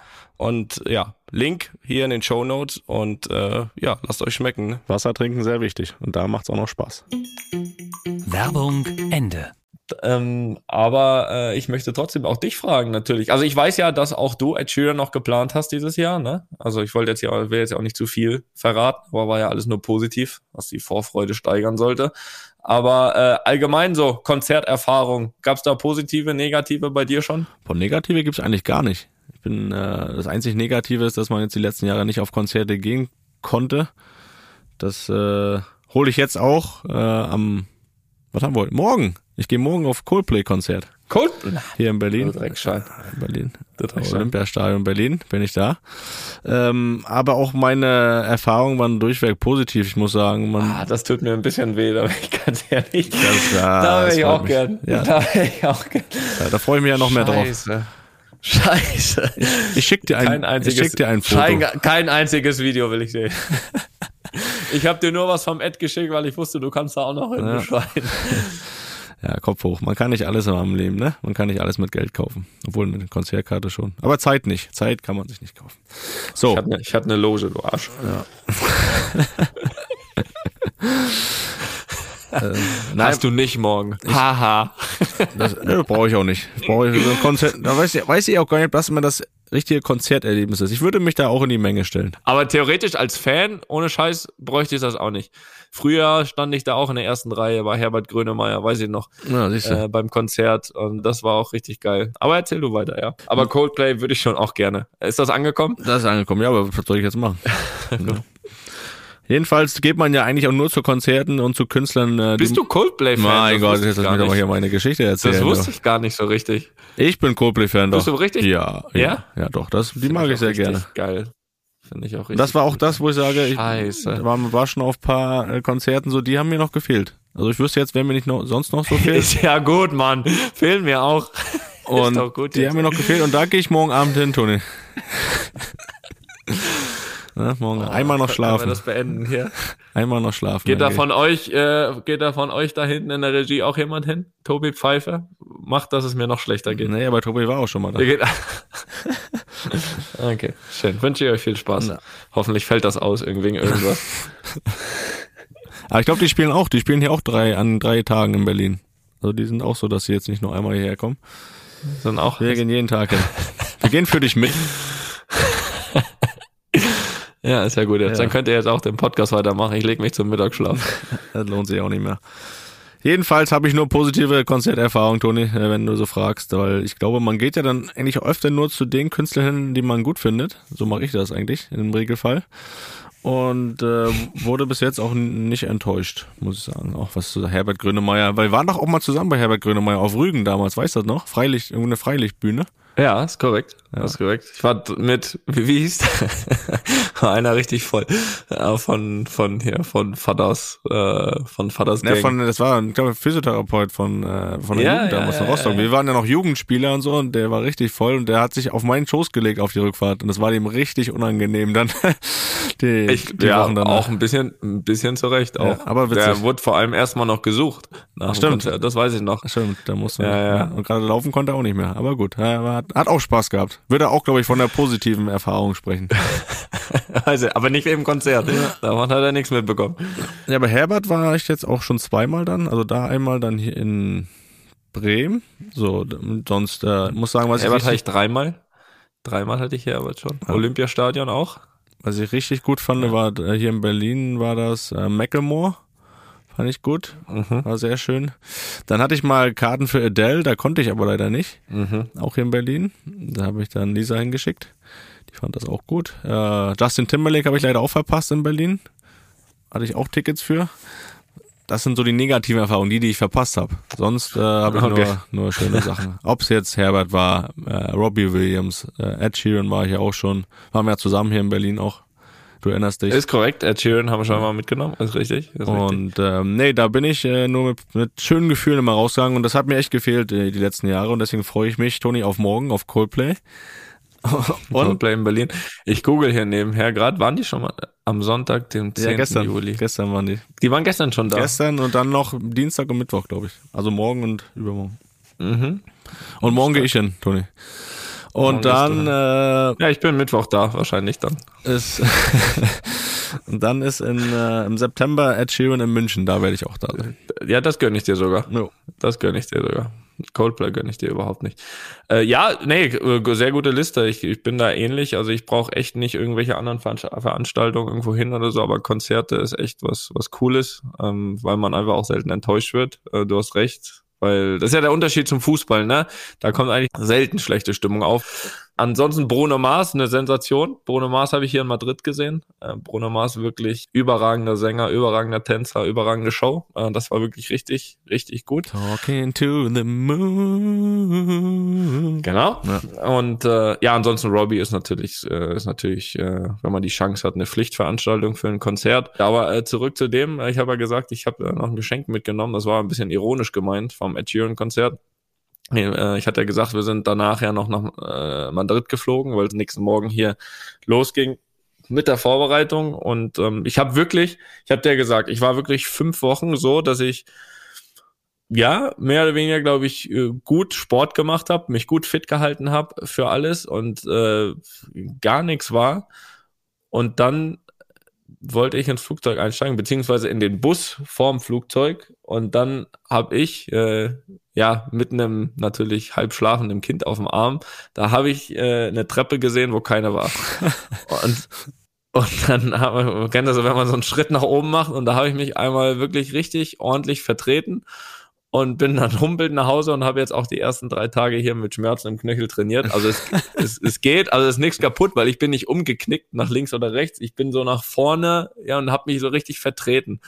Und ja, Link hier in den Show Notes und äh, ja, lasst euch schmecken. Ne? Wasser trinken sehr wichtig und da macht's auch noch Spaß. Werbung Ende. Ähm, aber äh, ich möchte trotzdem auch dich fragen, natürlich. Also ich weiß ja, dass auch du Ed Sheeran noch geplant hast dieses Jahr, ne? Also ich wollte jetzt ja, will jetzt ja auch nicht zu viel verraten, aber war ja alles nur positiv, was die Vorfreude steigern sollte. Aber äh, allgemein so, Konzerterfahrung, gab's da positive, negative bei dir schon? Von Negative gibt's eigentlich gar nicht. Bin, äh, das einzig Negative ist, dass man jetzt die letzten Jahre nicht auf Konzerte gehen konnte. Das äh, hole ich jetzt auch äh, am, was haben wir heute? Morgen. Ich gehe morgen auf Coldplay-Konzert. Cold? Hier in Berlin. Dreckschein. In Berlin. Olympiastadion Berlin bin ich da. Ähm, aber auch meine Erfahrungen waren durchweg positiv. Ich muss sagen, man, Ah, das tut mir ein bisschen weh, da bin ich ganz ehrlich. Das- ja, da wäre ich auch gern. Ja. Da wäre ich auch gern. da, da freue ich mich ja noch mehr drauf. Scheiße. Scheiße. Ich schick dir ein, Kein einziges, ich schick dir ein Foto. Kein, kein einziges Video will ich sehen. Ich habe dir nur was vom Ed geschickt, weil ich wusste, du kannst da auch noch hinschreiben. Ja, Kopf hoch. Man kann nicht alles im Leben, ne? Man kann nicht alles mit Geld kaufen. Obwohl eine Konzertkarte schon. Aber Zeit nicht. Zeit kann man sich nicht kaufen. So. Ich hatte eine, ich hatte eine Loge, du Arsch. Nein, Hast du nicht morgen. Haha. das ne, brauche ich auch nicht. Brauche ich so ein Konzert. Da weiß ich, weiß ich auch gar nicht, was immer das richtige Konzerterlebnis ist. Ich würde mich da auch in die Menge stellen. Aber theoretisch als Fan, ohne Scheiß, bräuchte ich das auch nicht. Früher stand ich da auch in der ersten Reihe bei Herbert Grönemeyer, weiß ich noch, Ja, äh, beim Konzert und das war auch richtig geil. Aber erzähl du weiter, ja. Aber Coldplay würde ich schon auch gerne. Ist das angekommen? Das ist angekommen. Ja, aber was soll ich jetzt machen? Jedenfalls geht man ja eigentlich auch nur zu Konzerten und zu Künstlern. Äh, Bist du Coldplay-Fan? Mein Das Gott, jetzt ich lass mich doch mal hier meine Geschichte erzählen. Das wusste ich gar nicht so richtig. Ich bin Coldplay-Fan doch. Bist du richtig? Ja, ja. Ja? Ja, doch. Das, die Finde mag ich sehr gerne. Geil. Finde ich auch richtig. Das war auch das, wo ich sage, ich Scheiße. war, war schon auf paar äh, Konzerten so, die haben mir noch gefehlt. Also ich wüsste jetzt, wer mir nicht noch, sonst noch so fehlt. Ist ja gut, Mann. Fehlen mir auch. Und die jetzt. haben mir noch gefehlt und da gehe ich morgen Abend hin, Toni. Na, morgen einmal noch schlafen. das beenden hier? Einmal noch schlafen. Geht da geh von euch, äh, geht da von euch da hinten in der Regie auch jemand hin? Tobi Pfeiffer? Macht, dass es mir noch schlechter geht. Nee, aber Tobi war auch schon mal da. Geht okay, schön. Wünsche ich euch viel Spaß. Na. Hoffentlich fällt das aus irgendwie irgendwas. Aber ich glaube, die spielen auch, die spielen hier auch drei an drei Tagen in Berlin. Also die sind auch so, dass sie jetzt nicht nur einmal hierher kommen. Sind auch Wir gehen jeden Tag hin. Wir gehen für dich mit. Ja, ist ja gut jetzt. Ja. Dann könnt ihr jetzt auch den Podcast weitermachen. Ich lege mich zum Mittagsschlaf. Das lohnt sich auch nicht mehr. Jedenfalls habe ich nur positive Konzerterfahrungen, Toni, äh, wenn du so fragst, weil ich glaube, man geht ja dann eigentlich öfter nur zu den Künstlern hin, die man gut findet. So mache ich das eigentlich im Regelfall. Und äh, wurde bis jetzt auch nicht enttäuscht, muss ich sagen. Auch was zu Herbert Grönemeyer, weil wir waren doch auch mal zusammen bei Herbert Grönemeyer auf Rügen damals, weißt du das noch? Freilicht, irgendeine Freilichtbühne. Ja, ist korrekt. Das ist korrekt. Ich war mit, wie, wie hieß der? war einer richtig voll. Äh, von, von hier, von Vaters, äh, von Vaters Ja, Gang. von, das war, ich glaube, Physiotherapeut von, äh, von der Ja, Jugend ja, damals in ja, Rostock. ja, Wir waren ja noch Jugendspieler und so und der war richtig voll und der hat sich auf meinen Schoß gelegt auf die Rückfahrt und das war ihm richtig unangenehm dann die, ich, die ja, Wochen danach. auch ein bisschen, ein bisschen zurecht auch. Ja, aber witzig. Der wurde vor allem erstmal noch gesucht. Nach dem Stimmt. Das weiß ich noch. Stimmt, da musste Ja, ja. Und gerade laufen konnte er auch nicht mehr. Aber gut, er hat, hat auch Spaß gehabt. Würde auch, glaube ich, von der positiven Erfahrung sprechen. Also, aber nicht im Konzert. Davon hat er nichts mitbekommen. Ja, bei Herbert war ich jetzt auch schon zweimal dann. Also da einmal dann hier in Bremen. So, sonst äh, muss sagen, was Herbert ich, hatte ich dreimal. Dreimal hatte ich Herbert schon. Olympiastadion auch. was ich richtig gut fand, war äh, hier in Berlin war das äh, Macklemore. Fand ich gut. Mhm. War sehr schön. Dann hatte ich mal Karten für Adele, da konnte ich aber leider nicht. Mhm. Auch hier in Berlin. Da habe ich dann Lisa hingeschickt. Die fand das auch gut. Äh, Justin Timberlake habe ich leider auch verpasst in Berlin. Hatte ich auch Tickets für. Das sind so die negativen Erfahrungen, die, die ich verpasst habe. Sonst äh, habe ich Okay. nur, nur schöne Sachen. Ob es jetzt Herbert war, äh, Robbie Williams, äh, Ed Sheeran war ich ja auch schon. Waren wir ja zusammen hier in Berlin auch. Du erinnerst dich. Ist korrekt. Ed Sheeran haben wir schon mal mitgenommen. Ist richtig. Ist richtig. Und ähm, nee, da bin ich äh, nur mit, mit schönen Gefühlen immer rausgegangen und das hat mir echt gefehlt äh, die letzten Jahre und deswegen freue ich mich, Toni, auf morgen, auf Coldplay. und Coldplay in Berlin. Ich google hier nebenher gerade. Waren die schon mal am Sonntag, dem 10. ja, gestern, Juli? gestern waren die. Die waren gestern schon da. Gestern und dann noch Dienstag und Mittwoch, glaube ich. Also morgen und übermorgen. Mhm. Und morgen gehe ich hin, Toni. Und dann äh, Ja, ich bin Mittwoch da, wahrscheinlich dann. ist und dann ist in, äh, im September Ed Sheeran in München, da werde ich auch da sein. Ja, das gönne ich dir sogar. Jo. Das gönne ich dir sogar. Coldplay gönne ich dir überhaupt nicht. Äh, ja, nee, äh, sehr gute Liste. Ich, ich bin da ähnlich. Also ich brauche echt nicht irgendwelche anderen Veranst- Veranstaltungen irgendwo hin oder so, aber Konzerte ist echt was, was Cooles, ähm, weil man einfach auch selten enttäuscht wird. Äh, du hast recht. Weil das ist ja der Unterschied zum Fußball, ne? Da kommt eigentlich selten schlechte Stimmung auf. Ansonsten Bruno Mars, eine Sensation. Bruno Mars habe ich hier in Madrid gesehen. Äh, Bruno Mars wirklich überragender Sänger, überragender Tänzer, überragende Show. Äh, das war wirklich richtig, richtig gut. Talking to the moon. Genau. Ja. Und äh, ja, ansonsten Robbie ist natürlich, äh, ist natürlich, äh, wenn man die Chance hat, eine Pflichtveranstaltung für ein Konzert. Aber äh, zurück zu dem, ich habe ja gesagt, ich habe äh, noch ein Geschenk mitgenommen. Das war ein bisschen ironisch gemeint vom Ed Sheeran Konzert. Äh, Ich hatte ja gesagt, wir sind danach ja noch nach äh, Madrid geflogen, weil es nächsten Morgen hier losging mit der Vorbereitung. Und ähm, ich habe wirklich, ich habe dir gesagt, ich war wirklich fünf Wochen so, dass ich ja, mehr oder weniger, glaube ich, äh, gut Sport gemacht habe, mich gut fit gehalten habe für alles und äh, gar nichts war. Und dann wollte ich ins Flugzeug einsteigen, beziehungsweise in den Bus vorm Flugzeug. Und dann habe ich, äh, ja, mit einem natürlich halb schlafenden Kind auf dem Arm, da habe ich äh, eine Treppe gesehen, wo keiner war. und und dann haben wir, man kennt das, so, wenn man so einen Schritt nach oben macht und da habe ich mich einmal wirklich richtig ordentlich vertreten und bin dann humpelnd nach Hause und habe jetzt auch die ersten drei Tage hier mit Schmerzen im Knöchel trainiert. Also es, es, es geht, also es ist nichts kaputt, weil ich bin nicht umgeknickt nach links oder rechts. Ich bin so nach vorne, ja, und habe mich so richtig vertreten.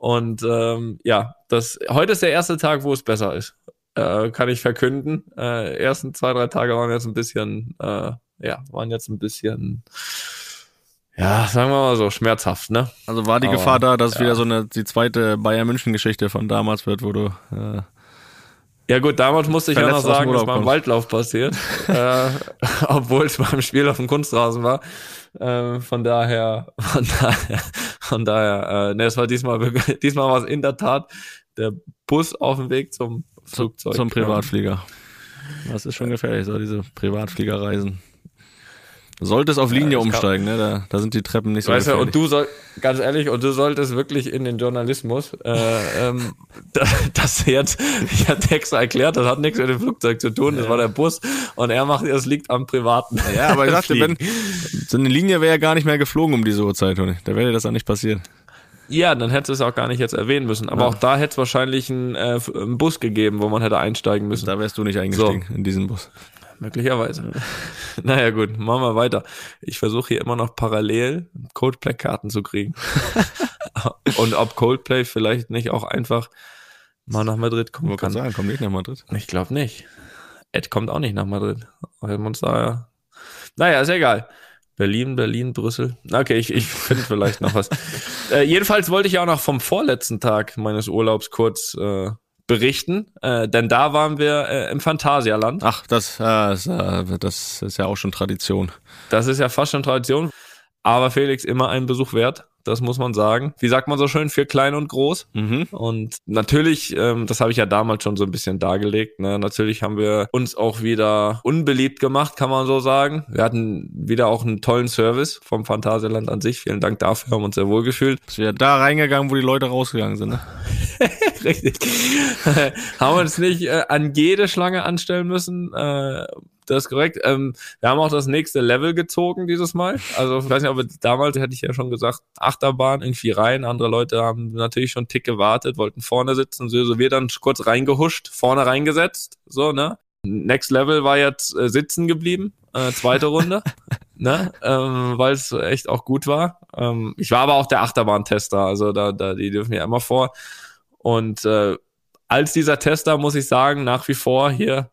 Und ähm, ja, das heute ist der erste Tag, wo es besser ist. Äh, kann ich verkünden. Äh, ersten zwei, drei Tage waren jetzt ein bisschen, äh, ja, waren jetzt ein bisschen, ja, sagen wir mal so, schmerzhaft, ne? Also war die Aber, Gefahr da, dass es ja. wieder so eine die zweite Bayern München Geschichte von damals wird, wo du äh, Ja gut, damals musste ich ja noch sagen, dass beim. Waldlauf passiert, äh, obwohl es beim Spiel auf dem Kunstrasen war. Äh, von daher, von daher, von daher, äh, ne, es war diesmal, wirklich- diesmal war es in der Tat der Bus auf dem Weg zum Flugzeug. zum Privatflieger. Das ist schon gefährlich, so diese Privatfliegerreisen. Solltest auf Linie kann- umsteigen, ne? Da, da sind die Treppen nicht so Weißt du, und du soll, ganz ehrlich, und du solltest wirklich in den Journalismus, äh, ähm, da- das jetzt, ich hatte extra erklärt, das hat nichts mit dem Flugzeug zu tun, das war der Bus, und er macht, es liegt am Privaten. ja, aber ich dachte, wenn so eine Linie wäre ja gar nicht mehr geflogen um diese Uhrzeit, Toni. Da wäre dir das auch nicht passiert. Ja, dann hättest du es auch gar nicht jetzt erwähnen müssen. Aber Ja. auch da hätte es wahrscheinlich einen, äh, einen Bus gegeben, wo man hätte einsteigen müssen. Da wärst du nicht eingestiegen in diesen Bus. Möglicherweise. naja, gut, machen wir weiter. Ich versuche hier immer noch parallel Coldplay-Karten zu kriegen. Und ob Coldplay vielleicht nicht auch einfach mal nach Madrid kommen kann. sagen, komm nicht nach Madrid. Ich glaube nicht. Ed kommt auch nicht nach Madrid. Wir haben uns da ja. Naja, ist egal. Berlin, Berlin, Brüssel. Okay, ich, ich finde vielleicht noch was. Äh, jedenfalls wollte ich auch noch vom vorletzten Tag meines Urlaubs kurz äh, berichten, äh, denn da waren wir äh, im Phantasialand. Ach, das, äh, ist, äh, das ist ja auch schon Tradition. Das ist ja fast schon Tradition. Aber Felix, immer einen Besuch wert das muss man sagen. Wie sagt man so schön, für klein und groß. Mhm. Und natürlich, ähm, das habe ich ja damals schon so ein bisschen dargelegt, ne? natürlich haben wir uns auch wieder unbeliebt gemacht, kann man so sagen. Wir hatten wieder auch einen tollen Service vom Phantasialand an sich. Vielen Dank dafür, haben uns sehr wohl gefühlt. Ist wieder da reingegangen, wo die Leute rausgegangen sind. Ne? Richtig. haben wir uns nicht äh, an jede Schlange anstellen müssen. Äh, das ist korrekt. Ähm, wir haben auch das nächste Level gezogen dieses Mal. Also ich weiß nicht, aber damals hätte ich ja schon gesagt, Achterbahn irgendwie rein. Andere Leute haben natürlich schon einen Tick gewartet, wollten vorne sitzen. So, so wir dann kurz reingehuscht, vorne reingesetzt. So, ne? Next Level war jetzt äh, sitzen geblieben, äh, zweite Runde, ne? ähm, weil es echt auch gut war. Ähm, ich war aber auch der Achterbahntester, also da, da die dürfen ja immer vor. Und äh, als dieser Tester muss ich sagen, nach wie vor hier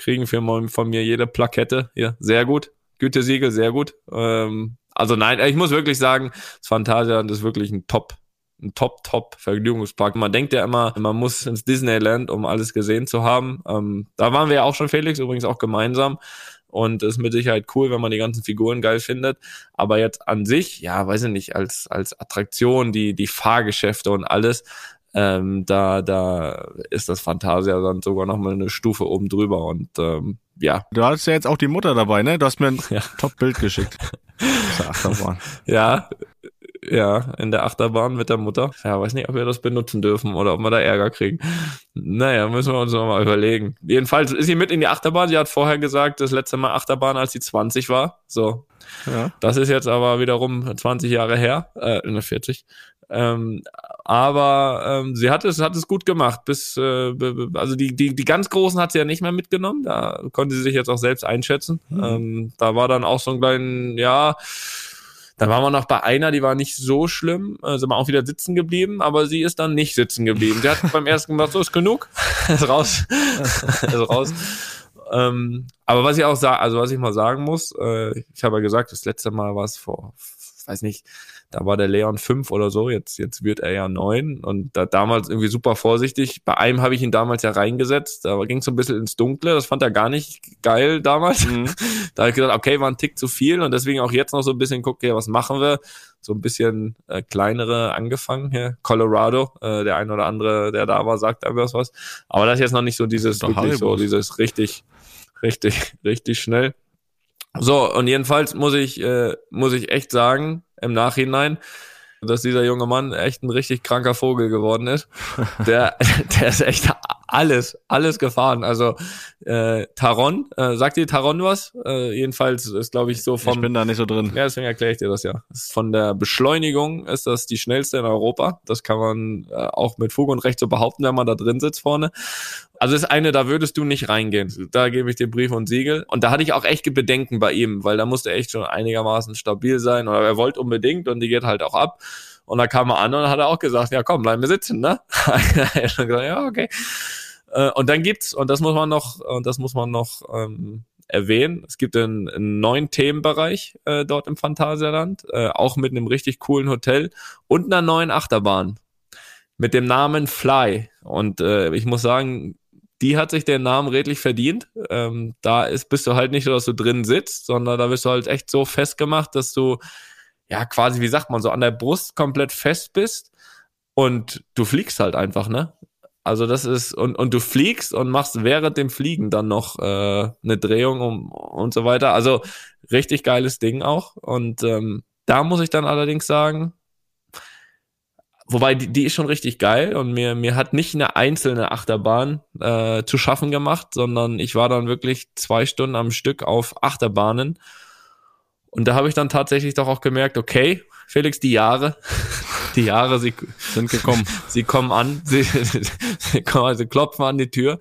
kriegen für von mir jede Plakette hier sehr gut, Gütesiegel sehr gut. Ähm, also nein, ich muss wirklich sagen, das Phantasialand ist wirklich ein Top ein Top-Top-Vergnügungspark. Man denkt ja immer, man muss ins Disneyland, um alles gesehen zu haben. Ähm, da waren wir ja auch schon, Felix, übrigens auch gemeinsam. Und ist mit Sicherheit cool, wenn man die ganzen Figuren geil findet. Aber jetzt an sich, ja, weiß ich nicht, als, als Attraktion, die, die Fahrgeschäfte und alles, ähm, da, da ist das Fantasia dann sogar noch mal eine Stufe oben drüber und ähm, ja. Du hattest ja jetzt auch die Mutter dabei, ne? Du hast mir ein ja. Top-Bild geschickt. Achterbahn. ja, ja, in der Achterbahn mit der Mutter. Ja, weiß nicht, ob wir das benutzen dürfen oder ob wir da Ärger kriegen. Naja, müssen wir uns noch mal überlegen. Jedenfalls ist sie mit in die Achterbahn. Sie hat vorher gesagt, das letzte Mal Achterbahn, als sie 20 war. So. Ja. Das ist jetzt aber wiederum 20 Jahre her, äh, 40. Ähm, aber ähm, sie hat es, hat es gut gemacht. Bis, äh, also die, die, die ganz Großen hat sie ja nicht mehr mitgenommen. Da konnte sie sich jetzt auch selbst einschätzen. Mhm. Ähm, da war dann auch so ein kleinen, ja, dann waren wir noch bei einer, die war nicht so schlimm, äh, sind wir auch wieder sitzen geblieben, aber sie ist dann nicht sitzen geblieben. Sie hat beim ersten gemacht, so ist genug, ist raus, ist raus. Ähm, aber was ich auch sage, also was ich mal sagen muss, äh, ich habe ja gesagt, das letzte Mal war es vor, weiß nicht, da war der Leon fünf oder so, jetzt, jetzt wird er ja neun und da damals irgendwie super vorsichtig. Bei einem habe ich ihn damals ja reingesetzt, da ging es so ein bisschen ins Dunkle, das fand er gar nicht geil damals. Mhm. da habe ich gesagt, okay, war ein Tick zu viel und deswegen auch jetzt noch so ein bisschen gucke, ja, was machen wir? So ein bisschen äh, kleinere angefangen hier. Colorado, äh, der ein oder andere, der da war, sagt einem was. Aber das ist jetzt noch nicht so dieses, wirklich so, dieses richtig, richtig, richtig schnell. So, und jedenfalls muss ich, äh, muss ich echt sagen, im Nachhinein, dass dieser junge Mann echt ein richtig kranker Vogel geworden ist. Der, der ist echt alles, alles gefahren. Also äh, Taron, äh, sagt dir Taron was? Äh, jedenfalls ist, glaube ich, so vom... Ich bin da nicht so drin. Ja, deswegen erkläre ich dir das ja. Von der Beschleunigung ist das die schnellste in Europa. Das kann man äh, auch mit Fug und Recht so behaupten, wenn man da drin sitzt vorne. Also ist eine, da würdest du nicht reingehen. Da gebe ich dir Brief und Siegel. Und da hatte ich auch echt Bedenken bei ihm, weil da musste er echt schon einigermaßen stabil sein. Oder er wollte unbedingt und die geht halt auch ab. Und da kam er an und hat er auch gesagt, ja komm, bleib mir sitzen, ne? gesagt, ja, okay. Äh, und dann gibt's, und das muss man noch, und das muss man noch ähm, erwähnen, es gibt einen, einen neuen Themenbereich äh, dort im Phantasialand, äh, auch mit einem richtig coolen Hotel und einer neuen Achterbahn mit dem Namen Fly. Und äh, ich muss sagen, die hat sich den Namen redlich verdient. Ähm, da ist, bist du halt nicht so, dass du drin sitzt, sondern da bist du halt echt so festgemacht, dass du, ja, quasi, wie sagt man, so an der Brust komplett fest bist und du fliegst halt einfach, ne? Also das ist, und, und du fliegst und machst während dem Fliegen dann noch äh, eine Drehung um, und so weiter. Also richtig geiles Ding auch. Und ähm, da muss ich dann allerdings sagen, wobei die, die ist schon richtig geil und mir, mir hat nicht eine einzelne Achterbahn äh, zu schaffen gemacht, sondern ich war dann wirklich zwei Stunden am Stück auf Achterbahnen. Und da habe ich dann tatsächlich doch auch gemerkt, okay, Felix, die Jahre, die Jahre, sie sind gekommen. sie kommen an, sie, sie, kommen, sie klopfen an die Tür.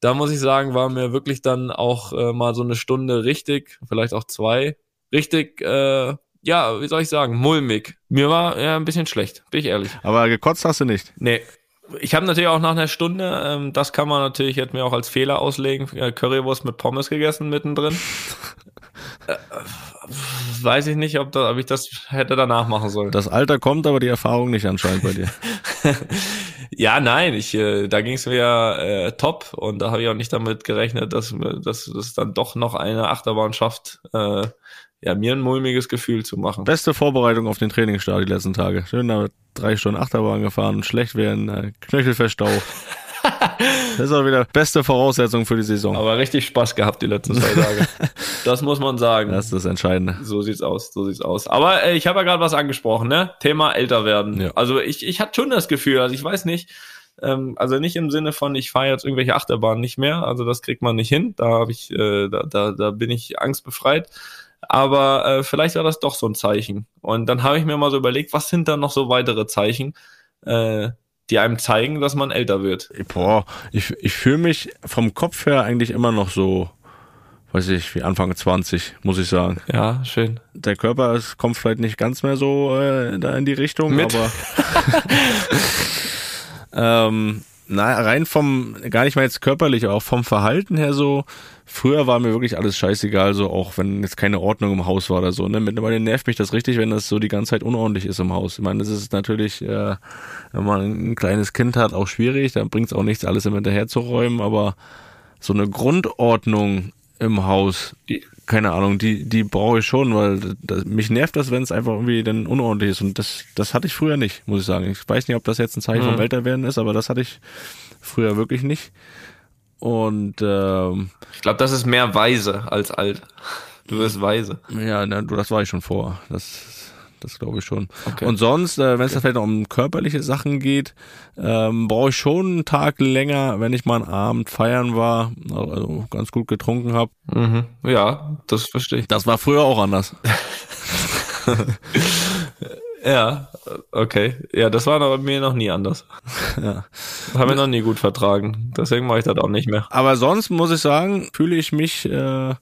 Da muss ich sagen, war mir wirklich dann auch äh, mal so eine Stunde richtig, vielleicht auch zwei, richtig, äh, ja, wie soll ich sagen, mulmig. Mir war ja ein bisschen schlecht, bin ich ehrlich. Aber gekotzt hast du nicht? Nee, ich habe natürlich auch nach einer Stunde, ähm, das kann man natürlich jetzt mir auch als Fehler auslegen, äh, Currywurst mit Pommes gegessen mittendrin. Äh, weiß ich nicht, ob, da, ob ich das hätte danach machen sollen. Das Alter kommt, aber die Erfahrung nicht anscheinend bei dir. ja, nein, ich, äh, da ging es mir ja äh, top und da habe ich auch nicht damit gerechnet, dass, dass das dann doch noch eine Achterbahn schafft, äh, ja, mir ein mulmiges Gefühl zu machen. Beste Vorbereitung auf den Trainingsstart die letzten Tage. Schön da drei Stunden Achterbahn gefahren, schlecht werden, äh, Knöchel verstaucht. Das ist auch wieder beste Voraussetzung für die Saison. Aber richtig Spaß gehabt die letzten zwei Tage. Das muss man sagen. Das ist das Entscheidende. So sieht's aus, so sieht's aus. Aber äh, ich habe ja gerade was angesprochen, ne? Thema älter werden. Ja. Also ich, ich hatte schon das Gefühl, also ich weiß nicht, ähm, also nicht im Sinne von, ich fahre jetzt irgendwelche Achterbahnen nicht mehr, also das kriegt man nicht hin. Da habe ich, äh, da, da, da bin ich angstbefreit. Aber äh, vielleicht war das doch so ein Zeichen. Und dann habe ich mir mal so überlegt, was sind da noch so weitere Zeichen? Äh, die einem zeigen, dass man älter wird. Boah, ich, ich fühle mich vom Kopf her eigentlich immer noch so, weiß ich, wie Anfang 20, muss ich sagen. Ja, schön. Der Körper ist, kommt vielleicht nicht ganz mehr so äh, da in die Richtung, Mit? aber ähm, na, rein vom, gar nicht mal jetzt körperlich, auch vom Verhalten her so, früher war mir wirklich alles scheißegal, so auch wenn jetzt keine Ordnung im Haus war oder so. Ne? Mittlerweile nervt mich das richtig, wenn das so die ganze Zeit unordentlich ist im Haus. Ich meine, das ist natürlich, äh, wenn man ein kleines Kind hat, auch schwierig, da bringt es auch nichts, alles immer hinterher zu räumen, aber so eine Grundordnung im Haus, die, keine Ahnung, die, die brauche ich schon, weil das, mich nervt das, wenn es einfach irgendwie dann unordentlich ist. Und das, das hatte ich früher nicht, muss ich sagen. Ich weiß nicht, ob das jetzt ein Zeichen mhm. vom Älterwerden ist, aber das hatte ich früher wirklich nicht. Und ähm, ich glaube, das ist mehr weise als alt. Du wirst weise. Ja, ne, das war ich schon vor. Das das glaube ich schon. Okay. Und sonst, äh, wenn es okay. vielleicht um körperliche Sachen geht, ähm, brauche ich schon einen Tag länger, wenn ich mal einen Abend feiern war, also ganz gut getrunken habe. Mhm. Ja, das verstehe ich. Das war früher auch anders. ja, okay. Ja, das war bei mir noch nie anders. Ja. Haben wir noch nie gut vertragen. Deswegen mache ich das auch nicht mehr. Aber sonst muss ich sagen, fühle ich mich äh,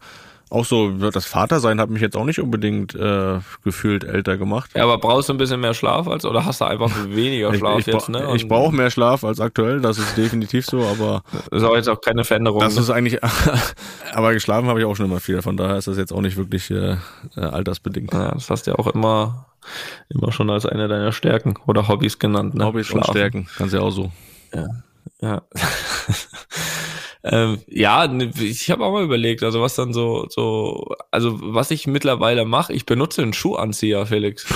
auch so, das Vatersein hat mich jetzt auch nicht unbedingt äh, gefühlt älter gemacht. Ja, aber brauchst du ein bisschen mehr Schlaf als oder hast du einfach weniger Schlaf ich, ich jetzt, ne? Und ich brauche mehr Schlaf als aktuell, das ist definitiv so, aber. Das ist auch jetzt auch keine Veränderung. Das ne? ist eigentlich, aber geschlafen habe ich auch schon immer viel, von daher ist das jetzt auch nicht wirklich äh, äh, altersbedingt. Ja, das hast du ja auch immer, immer schon als eine deiner Stärken oder Hobbys genannt, ne? Hobbys Schlafen. und Stärken, kannst ja auch so. Ja. Ja. Ähm, ja, ne, ich habe auch mal überlegt, also was dann so, so, also was ich mittlerweile mache, ich benutze einen Schuhanzieher, Felix.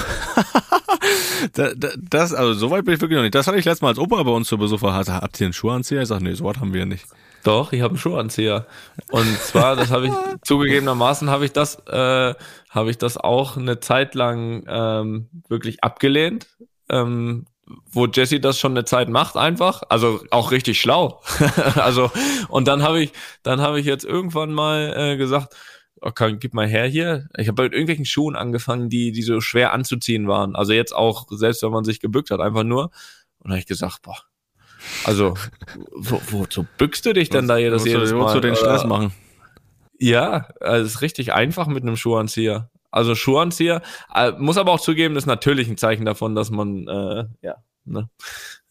das, also so weit bin ich wirklich noch nicht. Das hatte ich letztes Mal als Opa bei uns zu Besuch hatte. Habt ihr einen Schuhanzieher? Ich sag, nee, so was haben wir nicht. Doch, ich habe einen Schuhanzieher. Und zwar, das habe ich zugegebenermaßen habe ich das, äh, habe ich das auch eine Zeit lang ähm, wirklich abgelehnt. Ähm, wo Jesse das schon eine Zeit macht einfach, also auch richtig schlau. also und dann habe ich, dann habe ich jetzt irgendwann mal äh, gesagt, okay, gib mal her hier. Ich habe mit irgendwelchen Schuhen angefangen, die die so schwer anzuziehen waren. Also jetzt auch selbst wenn man sich gebückt hat, einfach nur. Und habe ich gesagt, boah, also wo, wozu bückst du dich denn da jedes, jedes Mal? Wozu den Stress machen? Ja, also es ist richtig einfach mit einem Schuhanzieher. Also Schuhanzieher. Äh, muss aber auch zugeben, ist natürlich ein Zeichen davon, dass man äh, ja ne,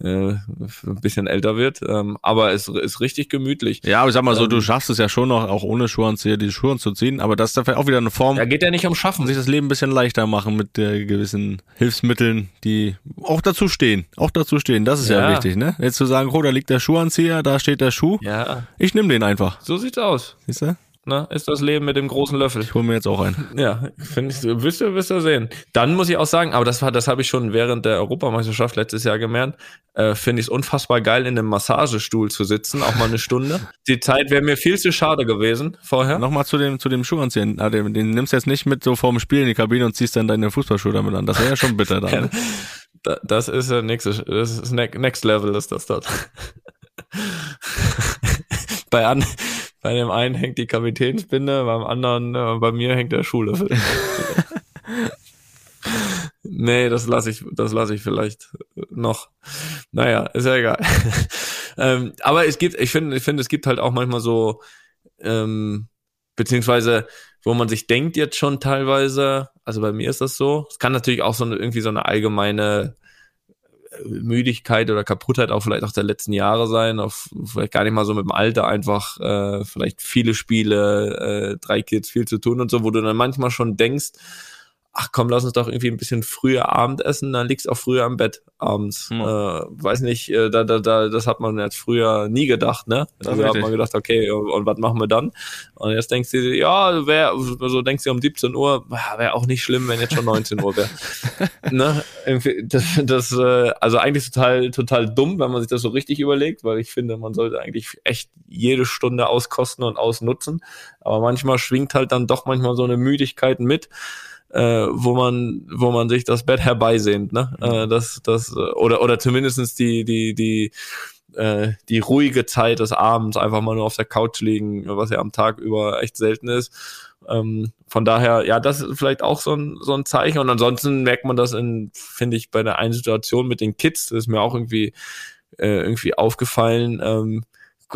äh, ein bisschen älter wird. Ähm, aber es ist richtig gemütlich. Ja, aber ich sag mal so, ähm, du schaffst es ja schon noch, auch ohne Schuhanzieher die Schuhe zu ziehen. Aber das ist dafür auch wieder eine Form. Da geht ja nicht um Schaffen. Sich das Leben ein bisschen leichter machen mit äh, gewissen Hilfsmitteln, die auch dazu stehen. Auch dazu stehen. Das ist ja, ja wichtig, ne? Jetzt zu sagen, oh, da liegt der Schuhanzieher, da steht der Schuh. Ja. Ich nehme den einfach. So sieht's aus. Siehst du? Ne, ist das Leben mit dem großen Löffel. Ich hole mir jetzt auch einen. Ja, finde ich, wirst du, wirst du sehen. Dann muss ich auch sagen, aber das war, das habe ich schon während der Europameisterschaft letztes Jahr gemerkt, äh, finde ich es unfassbar geil, in einem Massagestuhl zu sitzen, auch mal eine Stunde. Die Zeit wäre mir viel zu schade gewesen vorher. Nochmal zu dem, zu dem Schuhanziehen. Ah, den, den nimmst du jetzt nicht mit so vorm Spiel in die Kabine und ziehst dann deine Fußballschuhe damit an. Das wäre ja schon bitter dann. Ne? das ist der nächste, das ist Next Level ist das dort. bei, an, bei dem einen hängt die Kapitänsbinde, beim anderen, äh, bei mir hängt der Schuhlöffel. nee, das lasse ich, das lasse ich vielleicht noch. Naja, ist ja egal. ähm, aber es gibt, ich finde, ich finde, es gibt halt auch manchmal so, ähm, beziehungsweise, wo man sich denkt jetzt schon teilweise, also bei mir ist das so. Es kann natürlich auch so eine, irgendwie so eine allgemeine Müdigkeit oder Kaputtheit auch vielleicht auch der letzten Jahre sein, auf vielleicht gar nicht mal so mit dem Alter einfach äh, vielleicht viele Spiele, äh, drei Kids, viel zu tun und so, wo du dann manchmal schon denkst, ach komm, lass uns doch irgendwie ein bisschen früher Abend essen, dann liegst auch früher am Bett abends. Mhm. Äh, weiß nicht, äh, da, da, da, das hat man jetzt früher nie gedacht, ne? Also da hat man gedacht, okay, und, und, was machen wir dann? Und jetzt denkst du, ja, wäre, so denkst du um 17 Uhr, wäre auch nicht schlimm, wenn jetzt schon 19 Uhr wäre. ne? Das, das, äh, also eigentlich total, total dumm, wenn man sich das so richtig überlegt, weil ich finde, man sollte eigentlich echt jede Stunde auskosten und ausnutzen. Aber manchmal schwingt halt dann doch manchmal so eine Müdigkeit mit äh, wo man, wo man sich das Bett herbeisehnt, ne? Mhm. Äh, das, das, oder, oder zumindestens die, die, die, äh, die ruhige Zeit des Abends einfach mal nur auf der Couch liegen, was ja am Tag über echt selten ist. Ähm, von daher, ja, das ist vielleicht auch so ein, so ein Zeichen. Und ansonsten merkt man das in, finde ich, bei der einen Situation mit den Kids, das ist mir auch irgendwie, äh, irgendwie aufgefallen. Ähm,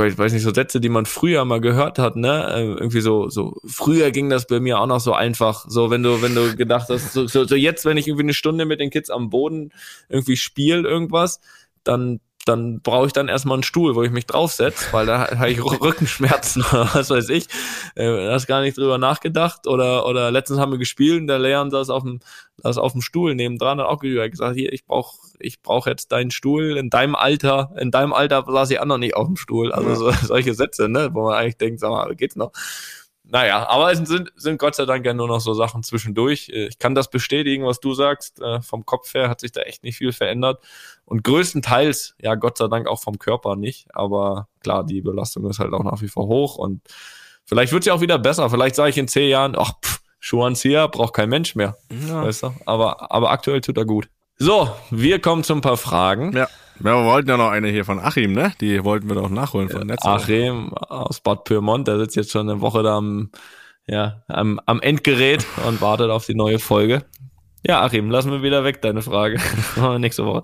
ich weiß nicht, so Sätze, die man früher mal gehört hat, ne? Äh, irgendwie so, so, früher ging das bei mir auch noch so einfach. So, wenn du, wenn du gedacht hast, so, so, so jetzt, wenn ich irgendwie eine Stunde mit den Kids am Boden irgendwie spiele, irgendwas, dann dann brauche ich dann erstmal einen Stuhl, wo ich mich draufsetze, weil da habe ich Rückenschmerzen oder was weiß ich. Äh, hast gar nicht drüber nachgedacht. Oder, oder letztens haben wir gespielt und der Leon saß auf dem, saß auf dem Stuhl nebendran und auch gesagt, hier, ich brauche ich brauch jetzt deinen Stuhl in deinem Alter, in deinem Alter saß ich auch noch nicht auf dem Stuhl. Also so, solche Sätze, ne, wo man eigentlich denkt, sag mal, geht's noch? Naja, aber es sind, sind Gott sei Dank ja nur noch so Sachen zwischendurch. Äh, ich kann das bestätigen, was du sagst. Äh, vom Kopf her hat sich da echt nicht viel verändert. Und größtenteils, ja, Gott sei Dank auch vom Körper nicht. Aber klar, die Belastung ist halt auch nach wie vor hoch. Und vielleicht wird es ja auch wieder besser. Vielleicht sage ich in zehn Jahren, ach, pff, Schuhanzieher braucht kein Mensch mehr. Ja. Weißt du? Aber, aber aktuell tut er gut. So, wir kommen zu ein paar Fragen. Ja. Ja, wir wollten ja noch eine hier von Achim, ne? Die wollten wir doch nachholen von Netz. Achim aus Bad Pyrmont, der sitzt jetzt schon eine Woche da am, ja, am, am Endgerät und wartet auf die neue Folge. Ja, Achim, lassen wir wieder weg deine Frage. Nächste Woche.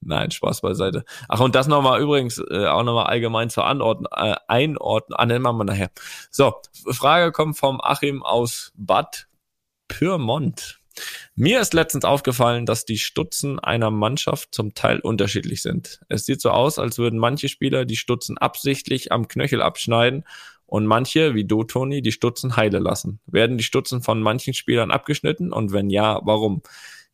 Nein, Spaß beiseite. Ach, und das nochmal übrigens, äh, auch nochmal allgemein zur Anordnung, äh, Einordnung, ah, nennen wir mal nachher. So, Frage kommt vom Achim aus Bad Pyrmont. Mir ist letztens aufgefallen, dass die Stutzen einer Mannschaft zum Teil unterschiedlich sind. Es sieht so aus, als würden manche Spieler die Stutzen absichtlich am Knöchel abschneiden und manche, wie du, Toni, die Stutzen heile lassen. Werden die Stutzen von manchen Spielern abgeschnitten und wenn ja, warum?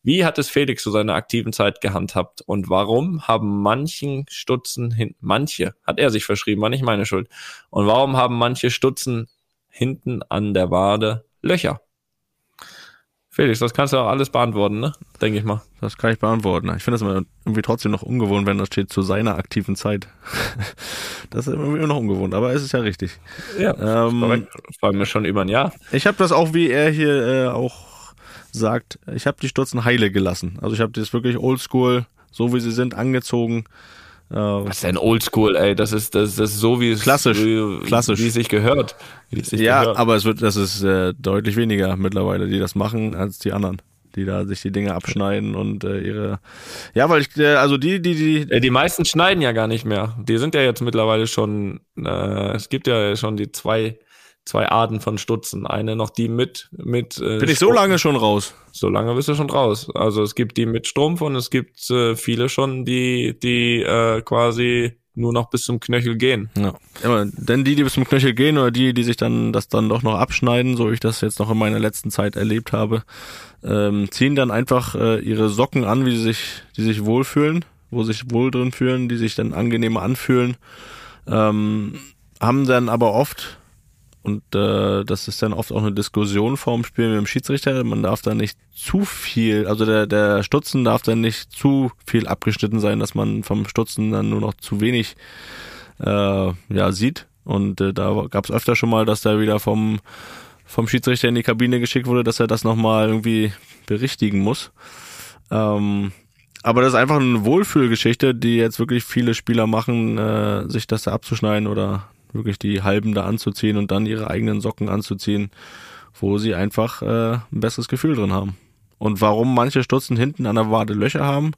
Wie hat es Felix zu seiner aktiven Zeit gehandhabt und warum haben manchen Stutzen hin, manche, hat er sich verschrieben, war nicht meine Schuld. Und warum haben manche Stutzen hinten an der Wade Löcher? Felix, das kannst du auch alles beantworten, ne? Denke ich mal. Das kann ich beantworten. Ich finde das irgendwie trotzdem noch ungewohnt, wenn das steht zu seiner aktiven Zeit. das ist irgendwie noch ungewohnt, aber es ist ja richtig. Ja, ähm, Freuen wir schon über ein Jahr. Ich habe das auch, wie er hier äh, auch sagt, ich habe die Stutzen heile gelassen. Also ich habe das wirklich oldschool, so wie sie sind, angezogen. Äh, Was ist denn Oldschool, ey? Das ist, das, das ist so, wie es, klassisch, wie, klassisch. wie es sich gehört. Es sich ja, gehört. aber es wird, das ist äh, deutlich weniger mittlerweile, die das machen, als die anderen die da sich die Dinge abschneiden und äh, ihre ja weil ich äh, also die die die äh, die meisten schneiden ja gar nicht mehr die sind ja jetzt mittlerweile schon äh, es gibt ja schon die zwei zwei Arten von Stutzen. Eine noch die mit mit. Äh, Bin ich so lange schon raus? So lange bist du schon raus. Also es gibt die mit Strumpf und es gibt äh, viele schon, die die äh, quasi nur noch bis zum Knöchel gehen. Ja. ja. Denn die, die bis zum Knöchel gehen oder die, die sich dann das dann doch noch abschneiden, so ich das jetzt noch in meiner letzten Zeit erlebt habe, ähm, ziehen dann einfach äh, ihre Socken an, wie sie sich, die sich wohlfühlen, wo sich wohl drin fühlen, die sich dann angenehmer anfühlen, ähm, haben dann aber oft und äh, das ist dann oft auch eine Diskussion vorm Spiel mit dem Schiedsrichter. Man darf da nicht zu viel, also der, der Stutzen darf dann nicht zu viel abgeschnitten sein, dass man vom Stutzen dann nur noch zu wenig äh, ja, sieht. Und äh, da gab es öfter schon mal, dass der wieder vom, vom Schiedsrichter in die Kabine geschickt wurde, dass er das nochmal irgendwie berichtigen muss. Ähm, aber das ist einfach eine Wohlfühlgeschichte, die jetzt wirklich viele Spieler machen, äh, sich das da abzuschneiden oder wirklich die halben da anzuziehen und dann ihre eigenen Socken anzuziehen, wo sie einfach äh, ein besseres Gefühl drin haben. Und warum manche Stutzen hinten an der Wade Löcher haben,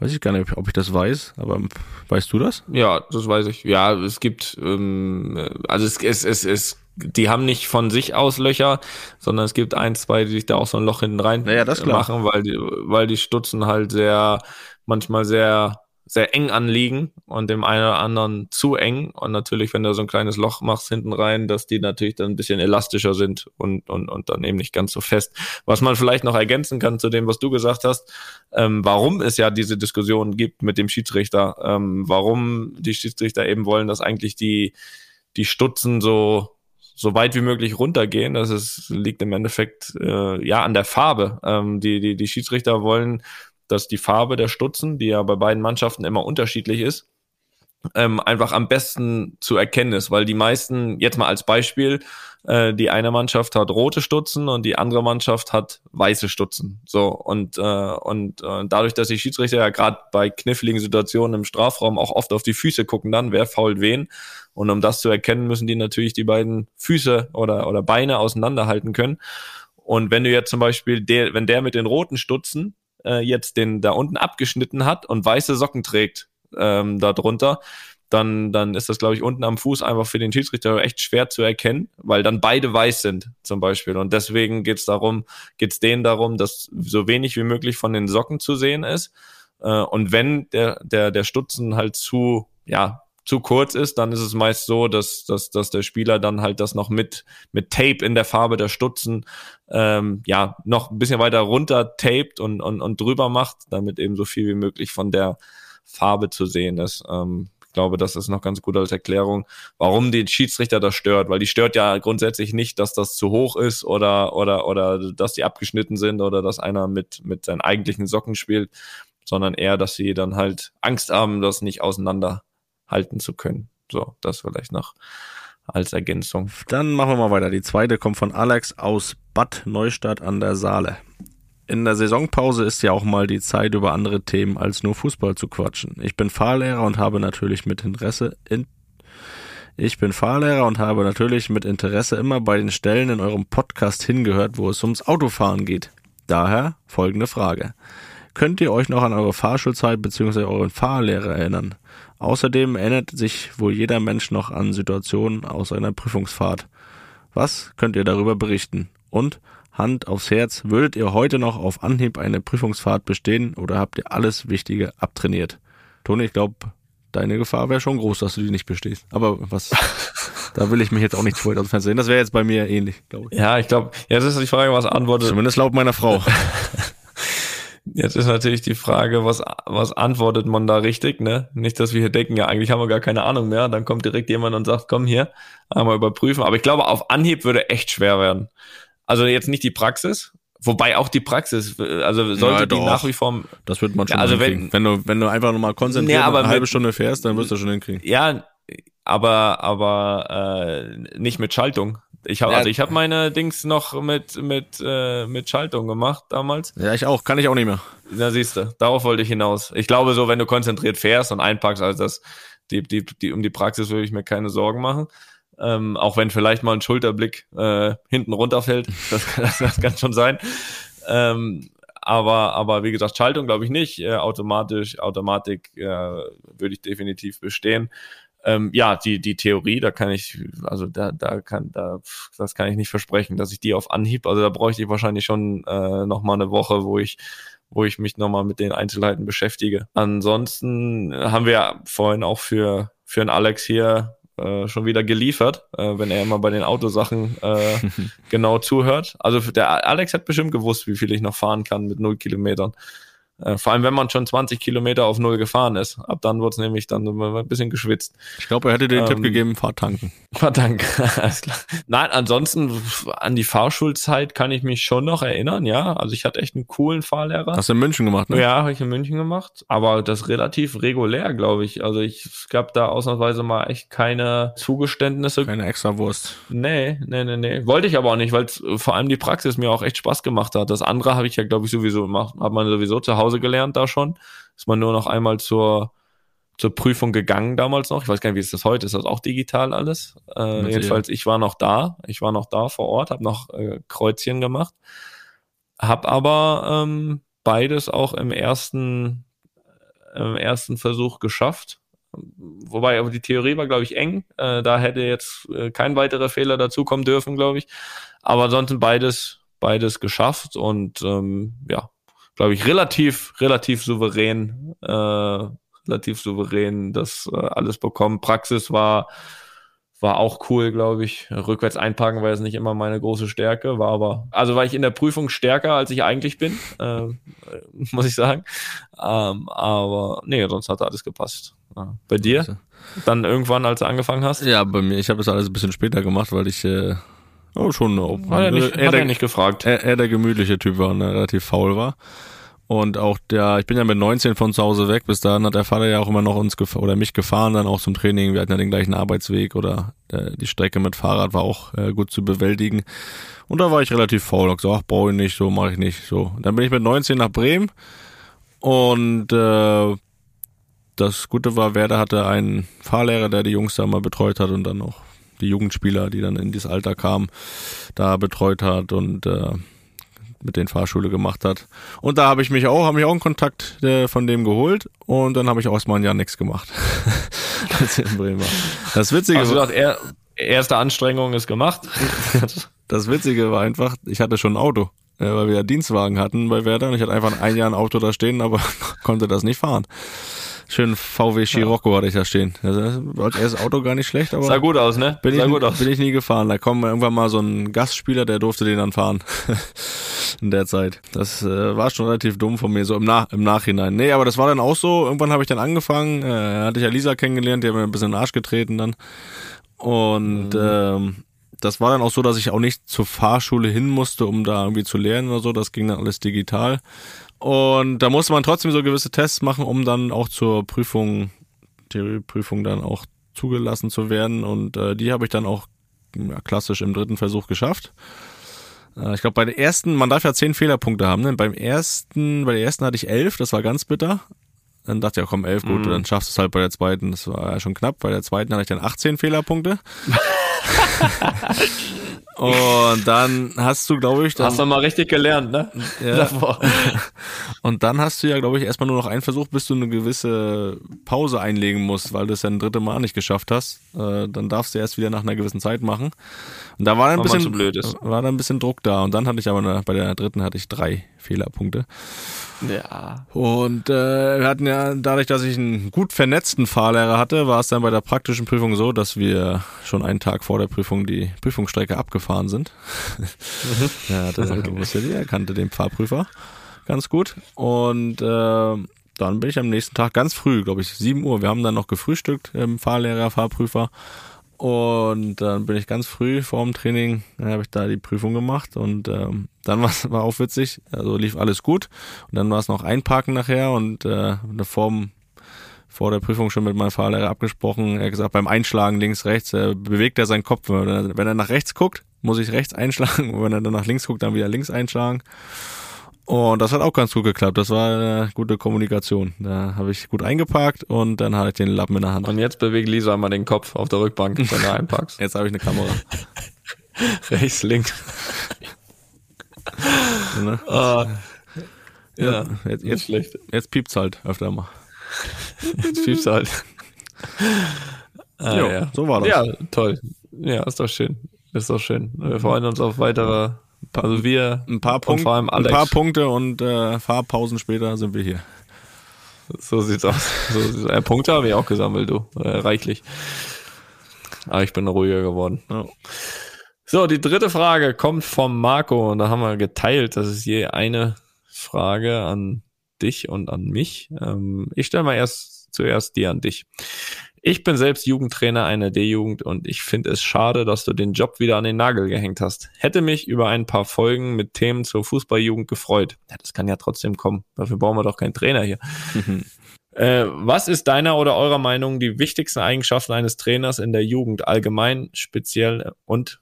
weiß ich gar nicht, ob ich das weiß, aber weißt du das? Ja, das weiß ich. Ja, es gibt, ähm, also es, es, es, es die haben nicht von sich aus Löcher, sondern es gibt ein, zwei, die sich da auch so ein Loch hinten rein naja, das machen, weil die, weil die Stutzen halt sehr manchmal sehr sehr eng anliegen und dem einen oder anderen zu eng. Und natürlich, wenn du so ein kleines Loch machst hinten rein, dass die natürlich dann ein bisschen elastischer sind und, und, und dann eben nicht ganz so fest. Was man vielleicht noch ergänzen kann zu dem, was du gesagt hast, ähm, warum es ja diese Diskussion gibt mit dem Schiedsrichter, ähm, warum die Schiedsrichter eben wollen, dass eigentlich die, die Stutzen so so weit wie möglich runtergehen. Das ist, liegt im Endeffekt äh, ja an der Farbe. Ähm, die, die, die Schiedsrichter wollen dass die Farbe der Stutzen, die ja bei beiden Mannschaften immer unterschiedlich ist, ähm, einfach am besten zu erkennen ist, weil die meisten, jetzt mal als Beispiel, äh, die eine Mannschaft hat rote Stutzen und die andere Mannschaft hat weiße Stutzen. So und äh, und äh, dadurch, dass die Schiedsrichter ja gerade bei kniffligen Situationen im Strafraum auch oft auf die Füße gucken, dann wer fault wen und um das zu erkennen, müssen die natürlich die beiden Füße oder oder Beine auseinanderhalten können. Und wenn du jetzt zum Beispiel der, wenn der mit den roten Stutzen äh, jetzt den da unten abgeschnitten hat und weiße Socken trägt ähm, da drunter, dann, dann ist das, glaube ich, unten am Fuß einfach für den Schiedsrichter echt schwer zu erkennen, weil dann beide weiß sind, zum Beispiel. Und deswegen geht es darum, geht es denen darum, dass so wenig wie möglich von den Socken zu sehen ist. Äh, und wenn der, der, der Stutzen halt zu, ja, zu kurz ist, dann ist es meist so, dass, dass, dass der Spieler dann halt das noch mit, mit Tape in der Farbe der Stutzen ähm, ja noch ein bisschen weiter runter taped und, und, und drüber macht, damit eben so viel wie möglich von der Farbe zu sehen ist. Ähm, ich glaube, das ist noch ganz gut als Erklärung, warum den Schiedsrichter das stört, weil die stört ja grundsätzlich nicht, dass das zu hoch ist oder, oder, oder dass die abgeschnitten sind oder dass einer mit, mit seinen eigentlichen Socken spielt, sondern eher, dass sie dann halt Angst haben, das nicht auseinander halten zu können. So, das vielleicht noch als Ergänzung. Dann machen wir mal weiter. Die zweite kommt von Alex aus Bad Neustadt an der Saale. In der Saisonpause ist ja auch mal die Zeit, über andere Themen als nur Fußball zu quatschen. Ich bin Fahrlehrer und habe natürlich mit Interesse in ich bin Fahrlehrer und habe natürlich mit Interesse immer bei den Stellen in eurem Podcast hingehört, wo es ums Autofahren geht. Daher folgende Frage. Könnt ihr euch noch an eure Fahrschulzeit bzw. euren Fahrlehrer erinnern? Außerdem erinnert sich wohl jeder Mensch noch an Situationen aus einer Prüfungsfahrt. Was könnt ihr darüber berichten? Und Hand aufs Herz, würdet ihr heute noch auf Anhieb eine Prüfungsfahrt bestehen oder habt ihr alles Wichtige abtrainiert? Toni, ich glaube, deine Gefahr wäre schon groß, dass du die nicht bestehst. Aber was, da will ich mich jetzt auch nicht vorher aus dem Fenster sehen. Das wäre jetzt bei mir ähnlich, glaube ich. Ja, ich glaube, jetzt ist die Frage, was antwortet. Zumindest laut meiner Frau. Jetzt ist natürlich die Frage, was, was antwortet man da richtig, ne? Nicht, dass wir hier denken, ja, eigentlich haben wir gar keine Ahnung mehr. Dann kommt direkt jemand und sagt, komm hier, einmal überprüfen. Aber ich glaube, auf Anhieb würde echt schwer werden. Also jetzt nicht die Praxis, wobei auch die Praxis, also sollte ja, die nach wie vor. Das wird man schon ja, also wenn, wenn du, wenn du einfach nochmal konzentriert ja, eine halbe mit, Stunde fährst, dann wirst du schon hinkriegen. Ja, aber, aber äh, nicht mit Schaltung. Ich habe ja. also ich habe meine Dings noch mit mit äh, mit Schaltung gemacht damals. Ja, ich auch, kann ich auch nicht mehr. Da siehst du, darauf wollte ich hinaus. Ich glaube so, wenn du konzentriert fährst und einpackst, also das die die die um die Praxis würde ich mir keine Sorgen machen. Ähm, auch wenn vielleicht mal ein Schulterblick äh, hinten runterfällt, das, das, das kann schon sein. Ähm, aber aber wie gesagt, Schaltung glaube ich nicht. Äh, automatisch Automatik äh, würde ich definitiv bestehen. Ähm, ja, die, die Theorie, da kann ich, also da, da kann, da, das kann ich nicht versprechen, dass ich die auf Anhieb, also da bräuchte ich wahrscheinlich schon äh, nochmal eine Woche, wo ich, wo ich mich nochmal mit den Einzelheiten beschäftige. Ansonsten haben wir ja vorhin auch für, für einen Alex hier äh, schon wieder geliefert, äh, wenn er immer bei den Autosachen äh, genau zuhört. Also der Alex hat bestimmt gewusst, wie viel ich noch fahren kann mit null Kilometern. Äh, vor allem, wenn man schon 20 Kilometer auf Null gefahren ist. Ab dann wird es nämlich dann ein bisschen geschwitzt. Ich glaube, er hätte den ähm, Tipp gegeben, fahr tanken. Fahr tanken, alles klar. Nein, ansonsten an die Fahrschulzeit kann ich mich schon noch erinnern, ja. Also ich hatte echt einen coolen Fahrlehrer. Hast du in München gemacht, ne? Ja, habe ich in München gemacht. Aber das relativ regulär, glaube ich. Also ich, es gab da ausnahmsweise mal echt keine Zugeständnisse. Keine extra Wurst. Nee, nee, nee, nee. Wollte ich aber auch nicht, weil vor allem die Praxis mir auch echt Spaß gemacht hat. Das andere habe ich ja, glaube ich, sowieso gemacht. Hat man sowieso zu Hause Hause gelernt da schon. Ist man nur noch einmal zur, zur Prüfung gegangen damals noch. Ich weiß gar nicht, wie ist das heute? Ist das auch digital alles? Äh, jedenfalls, ich war noch da. Ich war noch da vor Ort, habe noch äh, Kreuzchen gemacht. Hab aber ähm, beides auch im ersten, im ersten Versuch geschafft. Wobei, aber die Theorie war, glaube ich, eng. Äh, da hätte jetzt äh, kein weiterer Fehler dazukommen dürfen, glaube ich. Aber ansonsten beides, beides geschafft und ähm, ja, glaube ich, relativ, relativ souverän, äh, relativ souverän das äh, alles bekommen. Praxis war, war auch cool, glaube ich. Rückwärts einparken war jetzt nicht immer meine große Stärke, war aber, also war ich in der Prüfung stärker, als ich eigentlich bin, äh, muss ich sagen. Ähm, aber nee, sonst hat alles gepasst. Ja. Bei dir? Dann irgendwann, als du angefangen hast? Ja, bei mir, ich habe das alles ein bisschen später gemacht, weil ich äh, oh, schon oh, hat er nicht, eher hat er nicht gefragt. eher, eher der gemütliche Typ war und ne, relativ faul war. Und auch der, ich bin ja mit 19 von zu Hause weg, bis dahin hat der Vater ja auch immer noch uns gefahren oder mich gefahren, dann auch zum Training. Wir hatten ja den gleichen Arbeitsweg oder äh, die Strecke mit Fahrrad war auch äh, gut zu bewältigen. Und da war ich relativ faul und gesagt, ach, brauche ich nicht, so mache ich nicht. So. Dann bin ich mit 19 nach Bremen und äh, das Gute war, Werder hatte einen Fahrlehrer, der die Jungs da mal betreut hat und dann auch die Jugendspieler, die dann in dieses Alter kamen, da betreut hat und äh, mit den Fahrschule gemacht hat. Und da habe ich mich auch, habe mich auch einen Kontakt äh, von dem geholt und dann habe ich auch erstmal ein Jahr nichts gemacht. Ich in Bremen war. Das Witzige Also, war, er, erste Anstrengung ist gemacht. das Witzige war einfach, ich hatte schon ein Auto, äh, weil wir ja Dienstwagen hatten bei Werder und ich hatte einfach ein Jahr ein Auto da stehen, aber konnte das nicht fahren. Schön VW Scirocco hatte ich da stehen. Also, als erstes Auto gar nicht schlecht, aber Sah gut aus, ne? bin, Sah ich, gut aus. bin ich nie gefahren. Da kommt irgendwann mal so ein Gastspieler, der durfte den dann fahren. In der Zeit. Das äh, war schon relativ dumm von mir, so im, Nach im Nachhinein. Nee, aber das war dann auch so. Irgendwann habe ich dann angefangen. Äh, hatte ich ja Lisa kennengelernt, die hat mir ein bisschen in den Arsch getreten dann. Und ähm, das war dann auch so, dass ich auch nicht zur Fahrschule hin musste, um da irgendwie zu lernen oder so. Das ging dann alles digital. Und da musste man trotzdem so gewisse Tests machen, um dann auch zur Prüfung, Theorieprüfung dann auch zugelassen zu werden. Und äh, die habe ich dann auch ja, klassisch im dritten Versuch geschafft. Äh, ich glaube, bei der ersten, man darf ja zehn Fehlerpunkte haben. Ne? Beim ersten, bei der ersten hatte ich elf, das war ganz bitter. Dann dachte ich, ja, komm, elf, gut, Mhm. dann schaffst du es halt bei der zweiten. Das war ja schon knapp. Bei der zweiten hatte ich dann 18 Fehlerpunkte. Und dann hast du, glaube ich, dann, Hast du mal richtig gelernt, ne? ja, Davor. und dann hast du ja, glaube ich, erstmal nur noch einen Versuch, bis du eine gewisse Pause einlegen musst, weil du es ja ein dritte Mal nicht geschafft hast. Äh, dann darfst du erst wieder nach einer gewissen Zeit machen. Und da war dann ein bisschen, war dann ein bisschen Druck da. Und dann hatte ich aber bei der dritten hatte ich drei Fehlerpunkte. Ja. Und äh, wir hatten ja, dadurch, dass ich einen gut vernetzten Fahrlehrer hatte, war es dann bei der praktischen Prüfung so, dass wir schon einen Tag vor der Prüfung die Prüfungsstrecke abgefahren sind. ja, der wusste die, er kannte den Fahrprüfer ganz gut. Und äh, dann bin ich am nächsten Tag ganz früh, glaube ich, 7 Uhr. Wir haben dann noch gefrühstückt, ähm, Fahrlehrer, Fahrprüfer. Und dann bin ich ganz früh vor dem Training, habe ich da die Prüfung gemacht und ähm, dann war war auch witzig, also lief alles gut. Und dann war es noch einparken nachher und äh, vor, vor der Prüfung schon mit meinem Fahrlehrer abgesprochen, er hat gesagt, beim Einschlagen links, rechts, äh, bewegt er seinen Kopf, wenn er, wenn er nach rechts guckt, muss ich rechts einschlagen. Und wenn er dann nach links guckt, dann wieder links einschlagen. Und das hat auch ganz gut geklappt. Das war eine gute Kommunikation. Da habe ich gut eingeparkt und dann hatte ich den Lappen in der Hand. Und jetzt bewegt Lisa mal den Kopf auf der Rückbank, wenn du einpackst. Jetzt habe ich eine Kamera. Rechts, links. Ne? Ah, ja, Jetzt, jetzt, schlecht. jetzt piept's halt öfter mal. Jetzt piepst du halt. Ah, Jo, ja. so war das. Ja, toll. Ja, ist doch schön. Ist doch schön. Wir freuen uns auf weitere, also wir Ein paar, Punkte, vor allem ein Alex. paar Punkte und äh, Fahrpausen später sind wir hier. So sieht's aus. So sieht's, äh, Punkte habe ich auch gesammelt, du. Äh, reichlich. Aber ich bin ruhiger geworden. Ja. So, die dritte Frage kommt vom Marco und da haben wir geteilt. Das ist je eine Frage an dich und an mich. Ähm, ich stelle mal erst zuerst die an dich. Ich bin selbst Jugendtrainer einer D-Jugend und ich finde es schade, dass du den Job wieder an den Nagel gehängt hast. Hätte mich über ein paar Folgen mit Themen zur Fußballjugend gefreut. Ja, das kann ja trotzdem kommen. Dafür brauchen wir doch keinen Trainer hier. Äh, was ist deiner oder eurer Meinung die wichtigsten Eigenschaften eines Trainers in der Jugend allgemein, speziell und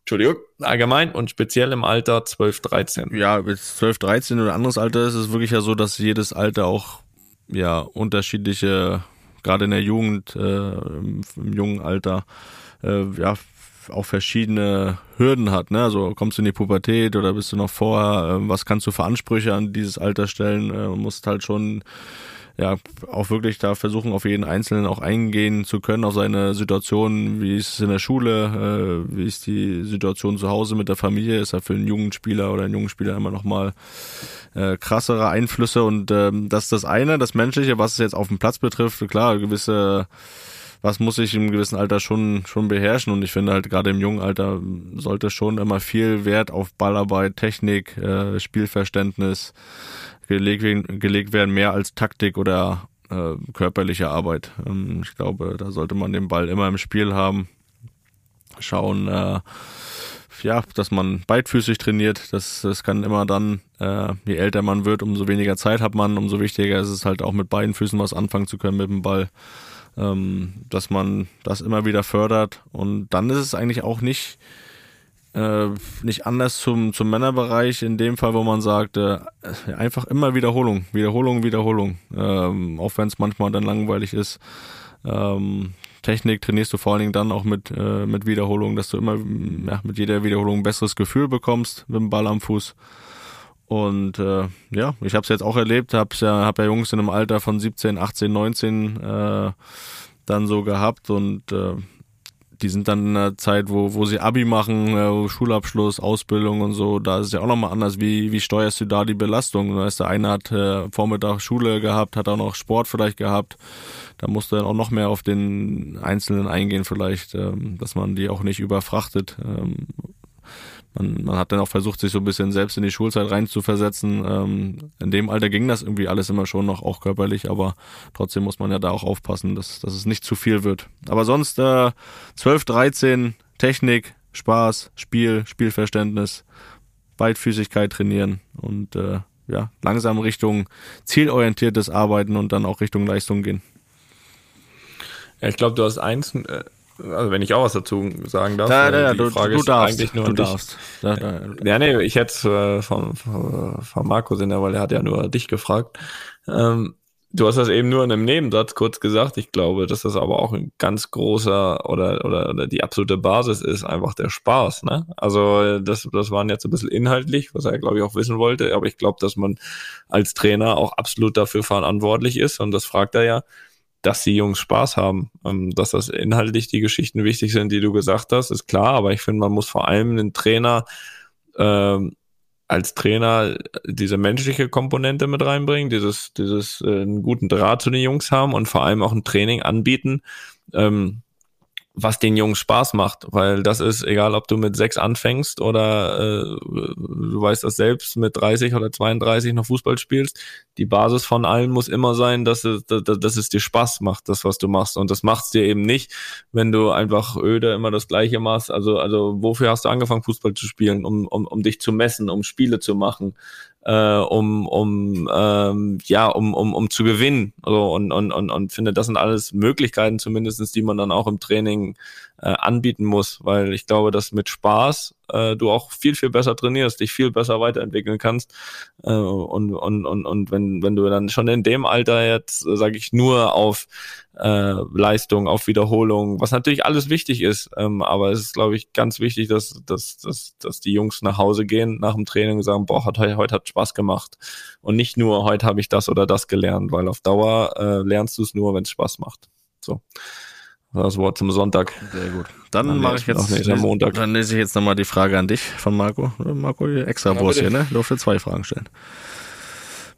Entschuldigung, allgemein und speziell im Alter 12, 13? Ja, jetzt 12, 13 oder anderes Alter ist es wirklich ja so, dass jedes Alter auch ja unterschiedliche, gerade in der Jugend, äh, im, jungen Alter, äh, ja auch verschiedene Hürden hat. Ne? Also kommst du in die Pubertät oder bist du noch vorher? Äh, was kannst du für Ansprüche an dieses Alter stellen? Äh, musst halt schon ja, auch wirklich da versuchen, auf jeden Einzelnen auch eingehen zu können, auf seine Situation, wie ist es in der Schule, äh, wie ist die Situation zu Hause mit der Familie, ist ja für einen jungen Spieler oder einen jungen Spieler immer nochmal äh, krassere Einflüsse? Und ähm, das ist das eine, das Menschliche, was es jetzt auf dem Platz betrifft, klar, gewisse was muss ich im gewissen Alter schon schon beherrschen? Und ich finde halt gerade im jungen Alter sollte schon immer viel Wert auf Ballarbeit, Technik, äh, Spielverständnis gelegt, gelegt werden, mehr als Taktik oder äh, körperliche Arbeit. Ähm, ich glaube, da sollte man den Ball immer im Spiel haben, schauen, äh, ja, dass man beidfüßig trainiert. Das, das kann immer dann, äh, je älter man wird, umso weniger Zeit hat man, umso wichtiger ist es halt auch mit beiden Füßen was anfangen zu können mit dem Ball ähm, dass man das immer wieder fördert. Und dann ist es eigentlich auch nicht, äh, nicht anders zum, zum Männerbereich, in dem Fall, wo man sagt, äh, einfach immer Wiederholung, Wiederholung, Wiederholung. Ähm, auch wenn es manchmal dann langweilig ist. Ähm, Technik trainierst du vor allen Dingen dann auch mit, äh, mit Wiederholung, dass du immer ja, mit jeder Wiederholung ein besseres Gefühl bekommst mit dem Ball am Fuß. Und äh, ja, ich habe es jetzt auch erlebt, habe ja, hab ja Jungs in einem Alter von 17, 18, 19 äh, dann so gehabt und äh, die sind dann in einer Zeit, wo, wo sie Abi machen, äh, Schulabschluss, Ausbildung und so, da ist es ja auch nochmal anders, wie, wie steuerst du da die Belastung? Da ist der eine hat äh, Vormittag Schule gehabt, hat auch noch Sport vielleicht gehabt, da musst du dann auch noch mehr auf den Einzelnen eingehen vielleicht, ähm, dass man die auch nicht überfrachtet. Ähm, man, man hat dann auch versucht, sich so ein bisschen selbst in die Schulzeit reinzuversetzen. Ähm, in dem Alter ging das irgendwie alles immer schon noch, auch körperlich, aber trotzdem muss man ja da auch aufpassen, dass, dass es nicht zu viel wird. Aber sonst äh, 12, 13, Technik, Spaß, Spiel, Spielverständnis, Beidfüßigkeit trainieren und äh, ja, langsam Richtung zielorientiertes Arbeiten und dann auch Richtung Leistung gehen. Ja, ich glaube, du hast eins, äh, also wenn ich auch was dazu sagen darf. Ja, ja, ja, du, Frage du darfst. Eigentlich nur du darfst. Ja, ja, nee, ich hätte äh, von, von Marco sind weil er hat ja nur dich gefragt. Ähm, du hast das eben nur in einem Nebensatz kurz gesagt. Ich glaube, dass das aber auch ein ganz großer oder, oder, oder die absolute Basis ist, einfach der Spaß. Ne? Also das, das waren jetzt ein bisschen inhaltlich, was er, glaube ich, auch wissen wollte. Aber ich glaube, dass man als Trainer auch absolut dafür verantwortlich ist. Und das fragt er ja dass die Jungs Spaß haben. Ähm, dass das inhaltlich die Geschichten wichtig sind, die du gesagt hast, ist klar, aber ich finde, man muss vor allem den Trainer ähm, als Trainer diese menschliche Komponente mit reinbringen, dieses, dieses äh, einen guten Draht zu den Jungs haben und vor allem auch ein Training anbieten, ähm, was den Jungs Spaß macht, weil das ist egal, ob du mit sechs anfängst oder äh, du weißt das selbst mit 30 oder 32 noch Fußball spielst. Die Basis von allen muss immer sein, dass es, dass, dass es dir Spaß macht, das was du machst und das macht's dir eben nicht, wenn du einfach öde immer das Gleiche machst. Also also wofür hast du angefangen Fußball zu spielen, um um, um dich zu messen, um Spiele zu machen, äh, um, um ähm, ja, um, um, um zu gewinnen. Also, und, und, und, und finde, das sind alles Möglichkeiten zumindestens, die man dann auch im Training äh, anbieten muss, weil ich glaube, dass mit Spaß äh, du auch viel, viel besser trainierst, dich viel besser weiterentwickeln kannst. Äh, und, und, und, und wenn, wenn du dann schon in dem Alter jetzt, äh, sage ich, nur auf äh, Leistung, auf Wiederholung, was natürlich alles wichtig ist, ähm, aber es ist, glaube ich, ganz wichtig, dass, dass, dass, dass die Jungs nach Hause gehen nach dem Training und sagen, boah, hat, heute hat Spaß gemacht. Und nicht nur, heute habe ich das oder das gelernt, weil auf Dauer äh, lernst du es nur, wenn es Spaß macht. So. Das Wort zum Sonntag. Sehr gut. Dann, dann mache ich jetzt lese, Montag. Dann lese ich jetzt nochmal die Frage an dich von Marco. Marco, extra ja, hier, ne? Durfte zwei Fragen stellen.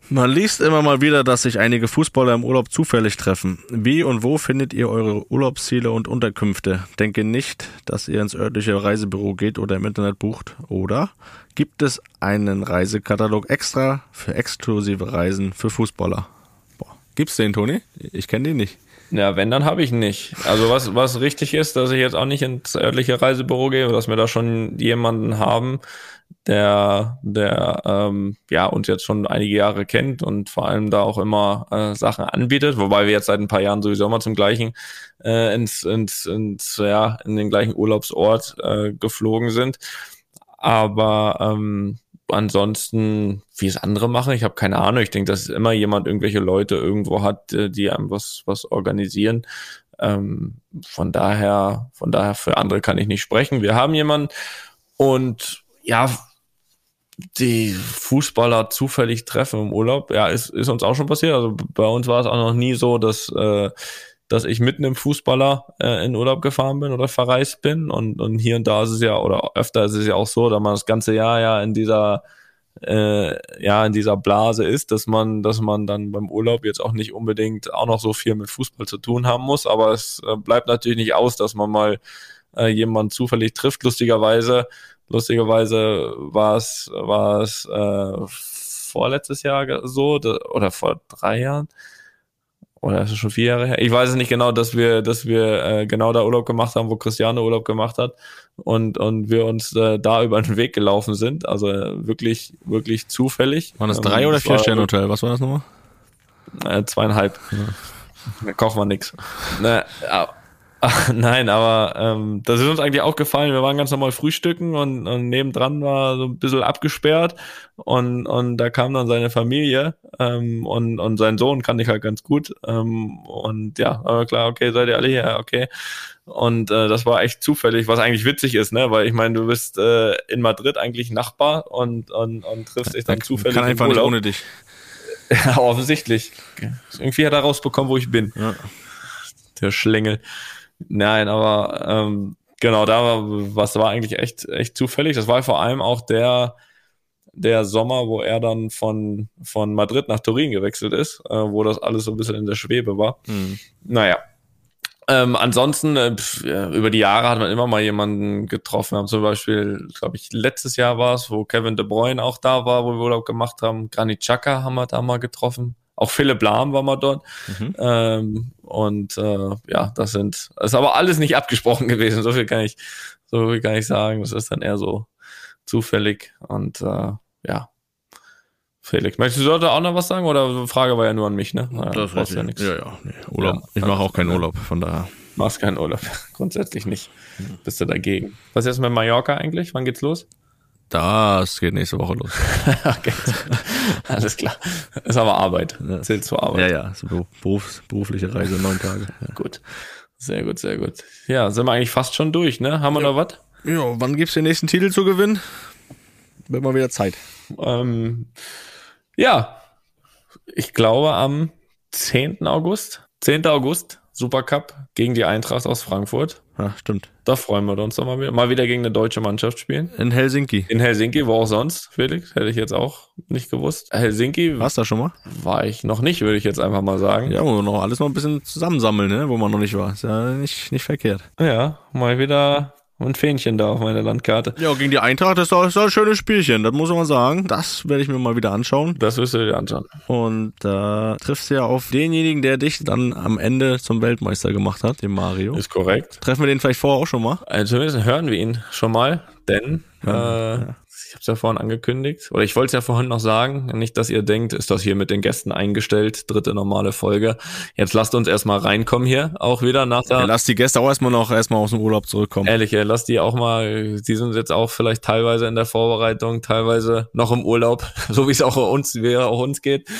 Man liest immer mal wieder, dass sich einige Fußballer im Urlaub zufällig treffen. Wie und wo findet ihr eure Urlaubsziele und Unterkünfte? Denke nicht, dass ihr ins örtliche Reisebüro geht oder im Internet bucht. Oder gibt es einen Reisekatalog extra für exklusive Reisen für Fußballer? Boah. Gibt's den, Toni? Ich kenne den nicht. Ja, wenn, dann habe ich nicht. Also was, was richtig ist, dass ich jetzt auch nicht ins örtliche Reisebüro gehe, dass wir da schon jemanden haben, der, der ähm, ja uns jetzt schon einige Jahre kennt und vor allem da auch immer äh, Sachen anbietet, wobei wir jetzt seit ein paar Jahren sowieso immer zum gleichen äh, ins, ins, ins ja in den gleichen Urlaubsort äh, geflogen sind. Aber ähm, ansonsten, wie es andere machen, ich habe keine Ahnung. Ich denke, dass immer jemand irgendwelche Leute irgendwo hat, äh, die einem was, was organisieren. Ähm, von daher, von daher für andere kann ich nicht sprechen. Wir haben jemanden und ja, die Fußballer zufällig treffen im Urlaub, ja, ist, ist uns auch schon passiert. Also bei uns war es auch noch nie so, dass, äh, dass ich mitten im Fußballer äh, in Urlaub gefahren bin oder verreist bin. Und, und hier und da ist es ja, oder öfter ist es ja auch so, dass man das ganze Jahr ja in dieser äh, ja in dieser Blase ist, dass man, dass man dann beim Urlaub jetzt auch nicht unbedingt auch noch so viel mit Fußball zu tun haben muss. Aber es äh, bleibt natürlich nicht aus, dass man mal äh, jemanden zufällig trifft. Lustigerweise, lustigerweise war es, war es äh, vorletztes Jahr so oder vor drei Jahren oder ist es schon vier Jahre her? Ich weiß es nicht genau, dass wir, dass wir äh, genau da Urlaub gemacht haben, wo Cristiano Urlaub gemacht hat und und wir uns äh, da über den Weg gelaufen sind. Also äh, wirklich, wirklich zufällig. Waren das drei ähm, oder vier Sterne Hotel? Was war das nochmal? Äh, zweieinhalb. Ja. Da kochen wir nix. Ne, Ach, nein, aber ähm, das ist uns eigentlich auch gefallen. Wir waren ganz normal frühstücken und, und nebendran war so ein bisschen abgesperrt und, und da kam dann seine Familie ähm, und, und sein Sohn kannte ich halt ganz gut. Ähm, und ja, aber klar, okay, seid ihr alle hier, okay. Und äh, das war echt zufällig, was eigentlich witzig ist, ne? Weil ich meine, du bist äh, in Madrid eigentlich Nachbar und, und, und triffst dich dann kann, zufällig. Kann einfach nicht ohne dich. Ja, offensichtlich. Irgendwie hat er rausbekommen, wo ich bin. Ja. Der Schlängel. Nein, aber ähm, genau, da war, was war eigentlich echt, echt zufällig. Das war vor allem auch der, der Sommer, wo er dann von, von Madrid nach Turin gewechselt ist, äh, wo das alles so ein bisschen in der Schwebe war. Mhm. Naja. Ähm, ansonsten, äh, über die Jahre hat man immer mal jemanden getroffen. Wir haben zum Beispiel, glaube ich, letztes Jahr war es, wo Kevin De Bruyne auch da war, wo wir Urlaub gemacht haben. Granit Xhaka haben wir da mal getroffen. Auch Philipp Lahm war mal dort. Mhm. Ähm, und äh, ja, das sind, das ist aber alles nicht abgesprochen gewesen. So viel kann ich, so viel kann ich sagen. Das ist dann eher so zufällig. Und äh, ja, Felix, möchtest du da auch noch was sagen? Oder Frage war ja nur an mich, ne? Ja, das weiß ja nichts. Ja, ja, nee. Urlaub. Ja, ich mache auch keinen Urlaub, von daher. Machst keinen Urlaub. Grundsätzlich nicht. Hm. Bist du dagegen. Was ist jetzt mit Mallorca eigentlich? Wann geht's los? Das geht nächste Woche los. okay. Alles klar. Ist aber Arbeit. Zählt zur Arbeit. Ja, ja. So Berufs, berufliche Reise, neun Tage. Ja. Gut. Sehr gut, sehr gut. Ja, sind wir eigentlich fast schon durch, ne? Haben wir ja. noch was? Ja, wann gibt's den nächsten Titel zu gewinnen? Wird mal wieder Zeit. Ähm, ja, ich glaube am 10. August. 10. August Supercup gegen die Eintracht aus Frankfurt. Ja, stimmt. Da freuen wir uns doch mal wieder. Mal wieder gegen eine deutsche Mannschaft spielen. In Helsinki. In Helsinki, wo auch sonst, Felix? Hätte ich jetzt auch nicht gewusst. Helsinki. Warst du da schon mal? War ich noch nicht, würde ich jetzt einfach mal sagen. Ja, wo wir noch alles noch ein bisschen zusammensammeln, ne? wo man noch nicht war. Ist ja nicht, nicht verkehrt. Ja, mal wieder ein Fähnchen da auf meiner Landkarte. Ja, gegen die Eintracht das ist doch, ist doch ein schönes Spielchen, das muss man sagen. Das werde ich mir mal wieder anschauen. Das wirst du dir anschauen. Und da äh, triffst du ja auf denjenigen, der dich dann am Ende zum Weltmeister gemacht hat, den Mario. Ist korrekt. Treffen wir den vielleicht vorher auch schon mal? Also zumindest hören wir ihn schon mal, denn äh, ja ich habe es ja vorhin angekündigt, oder ich wollte es ja vorhin noch sagen, nicht, dass ihr denkt, ist das hier mit den Gästen eingestellt, dritte normale Folge. Jetzt lasst uns erstmal reinkommen hier, auch wieder nach der... Ja, lasst die Gäste auch erstmal noch erstmal aus dem Urlaub zurückkommen. Ehrlich, ja, lasst die auch mal, die sind jetzt auch vielleicht teilweise in der Vorbereitung, teilweise noch im Urlaub, so wie es auch uns, wie auch uns geht.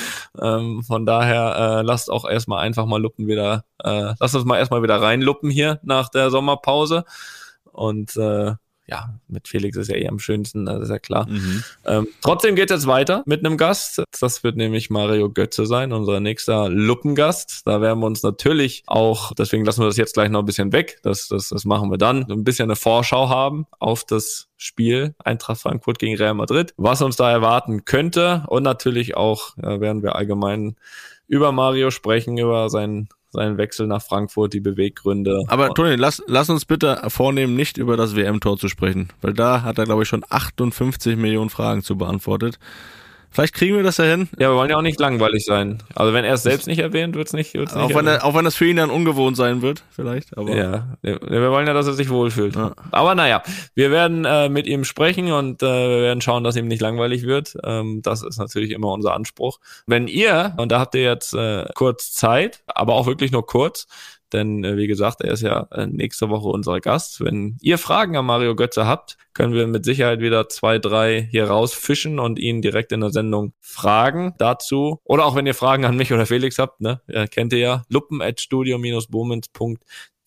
Ähm, von daher, äh, lasst auch erstmal einfach mal Luppen wieder, äh, lasst uns mal erstmal wieder reinluppen hier nach der Sommerpause. Und äh, ja, mit Felix ist ja eh am schönsten, das ist ja klar. Mhm. Ähm, trotzdem geht es jetzt weiter mit einem Gast. Das wird nämlich Mario Götze sein, unser nächster Luppengast. Da werden wir uns natürlich auch, deswegen lassen wir das jetzt gleich noch ein bisschen weg, das, das, das machen wir dann, ein bisschen eine Vorschau haben auf das Spiel Eintracht Frankfurt gegen Real Madrid, was uns da erwarten könnte und natürlich auch äh, werden wir allgemein über Mario sprechen, über sein seinen Wechsel nach Frankfurt, die Beweggründe. Aber Toni, lass, lass uns bitte vornehmen, nicht über das WM-Tor zu sprechen, weil da hat er, glaube ich, schon 58 Millionen Fragen zu beantwortet. Vielleicht kriegen wir das ja hin. Ja, wir wollen ja auch nicht langweilig sein. Also wenn er es selbst nicht erwähnt, wird's nicht, wird's nicht. Auch wenn, er, auch wenn das für ihn dann ungewohnt sein wird, vielleicht. Aber ja, wir wollen ja, dass er sich wohlfühlt. Ja. Aber naja, wir werden äh, mit ihm sprechen und äh, wir werden schauen, dass ihm nicht langweilig wird. Ähm, das ist natürlich immer unser Anspruch. Wenn ihr, und da habt ihr jetzt äh, kurz Zeit, aber auch wirklich nur kurz, denn äh, wie gesagt, er ist ja äh, nächste Woche unser Gast. Wenn ihr Fragen an Mario Götze habt, können wir mit Sicherheit wieder zwei, drei hier rausfischen und ihn direkt in der Sendung fragen dazu. Oder auch wenn ihr Fragen an mich oder Felix habt, ne, ja, kennt ihr ja, luppen at studio-bomens.de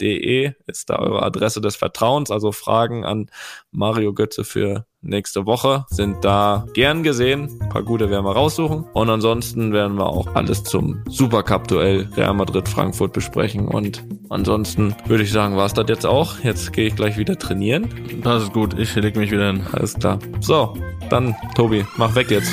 De ist da eure Adresse des Vertrauens. Also Fragen an Mario Götze für nächste Woche sind da gern gesehen. Ein paar gute werden wir raussuchen. Und ansonsten werden wir auch alles zum Supercup-Duell Real Madrid-Frankfurt besprechen. Und ansonsten würde ich sagen, war es das jetzt auch. Jetzt gehe ich gleich wieder trainieren. Das ist gut, ich leg mich wieder hin. Alles klar. So, dann Tobi, mach weg jetzt.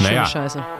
Schöne Naja. Scheiße.